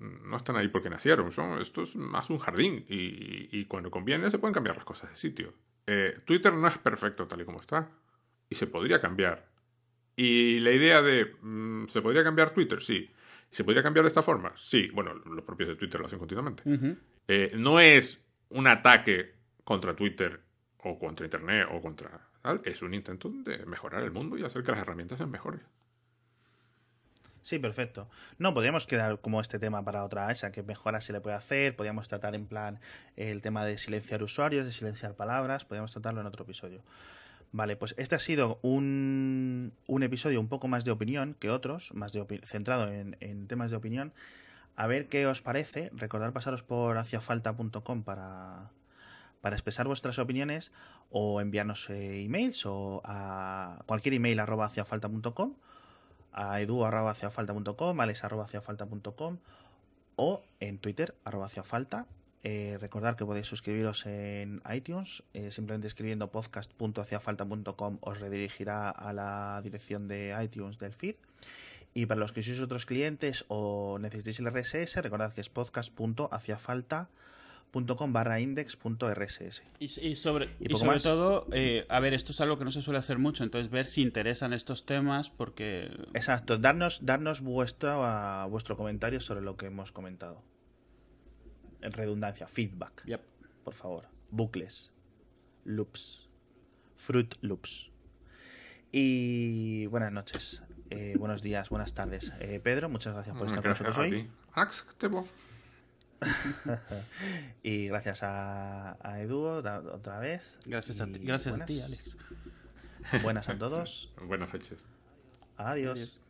Speaker 1: No están ahí porque nacieron. Son, esto es más un jardín y, y cuando conviene se pueden cambiar las cosas de sitio. Eh, Twitter no es perfecto tal y como está y se podría cambiar. Y la idea de, mm, ¿se podría cambiar Twitter? Sí. ¿Se podría cambiar de esta forma? Sí. Bueno, los propios de Twitter lo hacen continuamente. Eh, no es un ataque contra Twitter o contra Internet o contra tal. Es un intento de mejorar el mundo y hacer que las herramientas sean mejores.
Speaker 3: Sí, perfecto. No, podríamos quedar como este tema para otra esa, que mejora se le puede hacer, podríamos tratar en plan el tema de silenciar usuarios, de silenciar palabras, podríamos tratarlo en otro episodio. Vale, pues este ha sido un, un episodio un poco más de opinión que otros, más de centrado en, en temas de opinión. A ver qué os parece. Recordad pasaros por haciafalta.com para, para expresar vuestras opiniones o enviarnos eh, emails o a cualquier email arroba haciafalta.com a edu alex o en Twitter arroba haciafalta. Eh, recordad que podéis suscribiros en iTunes, eh, simplemente escribiendo podcast.haciafalta.com os redirigirá a la dirección de iTunes del feed. Y para los que sois otros clientes o necesitéis el RSS, recordad que es podcast.haciafalta.com facebook.com barra index.rss.
Speaker 2: Y, y sobre,
Speaker 3: Y
Speaker 2: y
Speaker 3: poco
Speaker 2: sobre
Speaker 3: más.
Speaker 2: todo, eh, a ver, esto es algo que no se suele hacer mucho, entonces ver si interesan estos temas, porque
Speaker 3: Exacto, darnos, darnos vuestro, ah, vuestro comentario sobre lo que hemos comentado. En redundancia, feedback,
Speaker 2: Yep.
Speaker 3: por favor. Bucles, loops, fruit loops. Y buenas noches, eh, buenos días, buenas tardes. Eh, Pedro, muchas gracias por estar con nosotros
Speaker 1: a
Speaker 3: hoy.
Speaker 1: ti.
Speaker 3: Y gracias a, a Edu otra vez.
Speaker 2: gracias a ti, gracias a ti, Alex.
Speaker 3: Buenas a todos.
Speaker 1: Buenas noches.
Speaker 3: Adiós.
Speaker 2: Adiós.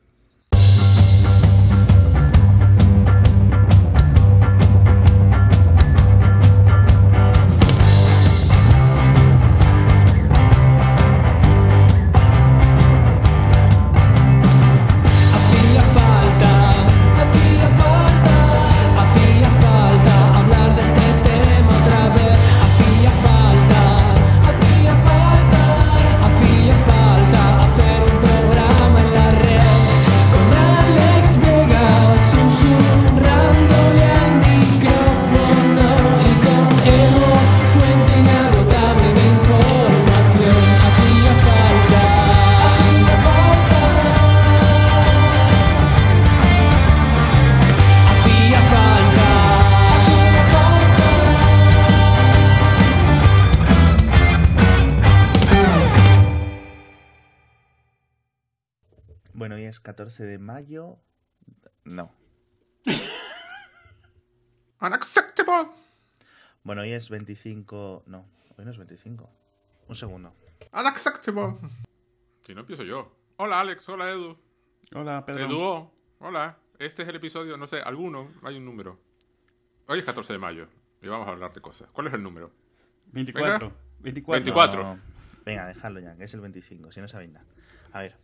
Speaker 3: Bueno, hoy es 25. No, hoy no es 25. Un segundo.
Speaker 1: Unacceptable. Si no empiezo yo. Hola Alex, hola Edu.
Speaker 2: Hola, Pedro.
Speaker 1: Edu, hola. Este es el episodio, no sé, alguno, hay un número. Hoy es 14 de mayo y vamos a hablar de cosas. ¿Cuál es el número?
Speaker 2: 24. 24.
Speaker 1: 24.
Speaker 3: No, venga, dejadlo ya, que es el 25, si no sabéis nada. A ver,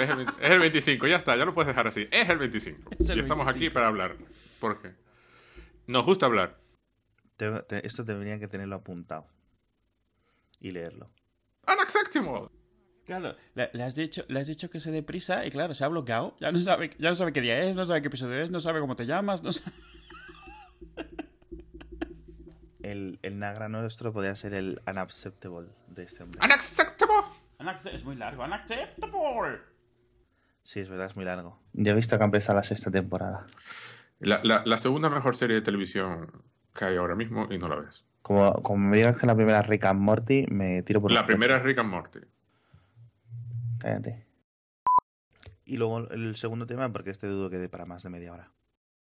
Speaker 1: Es el, 20 es el 25, ya está, ya lo puedes dejar así. Es el 25.
Speaker 2: Es el
Speaker 1: y estamos aquí
Speaker 2: 25.
Speaker 1: para hablar. ¿Por qué? Nos gusta hablar.
Speaker 3: Te- te- esto tendría que tenerlo apuntado y leerlo.
Speaker 1: Unacceptable.
Speaker 2: Claro, le, le has dicho, le has dicho que se deprisa y claro, se ha bloqueado. Ya no sabe, ya no sabe qué día es, no sabe qué episodio es, no sabe cómo te llamas, no sabe...
Speaker 3: El, el Nagra nuestro podría ser el unacceptable de este hombre.
Speaker 1: Unacceptable.
Speaker 2: Unac- Es muy largo. Unacceptable.
Speaker 3: Sí, es verdad, es muy largo. Ya he visto que ha empezado la sexta temporada.
Speaker 1: La, la- la segunda mejor serie de televisión que hay ahora mismo y no la ves.
Speaker 3: Como, como me digas que la primera es Rick and Morty, me tiro por
Speaker 1: La
Speaker 3: los
Speaker 1: primera es Rick and Morty.
Speaker 3: Cállate. Y luego el segundo tema, porque este dudo que dé para más de media hora.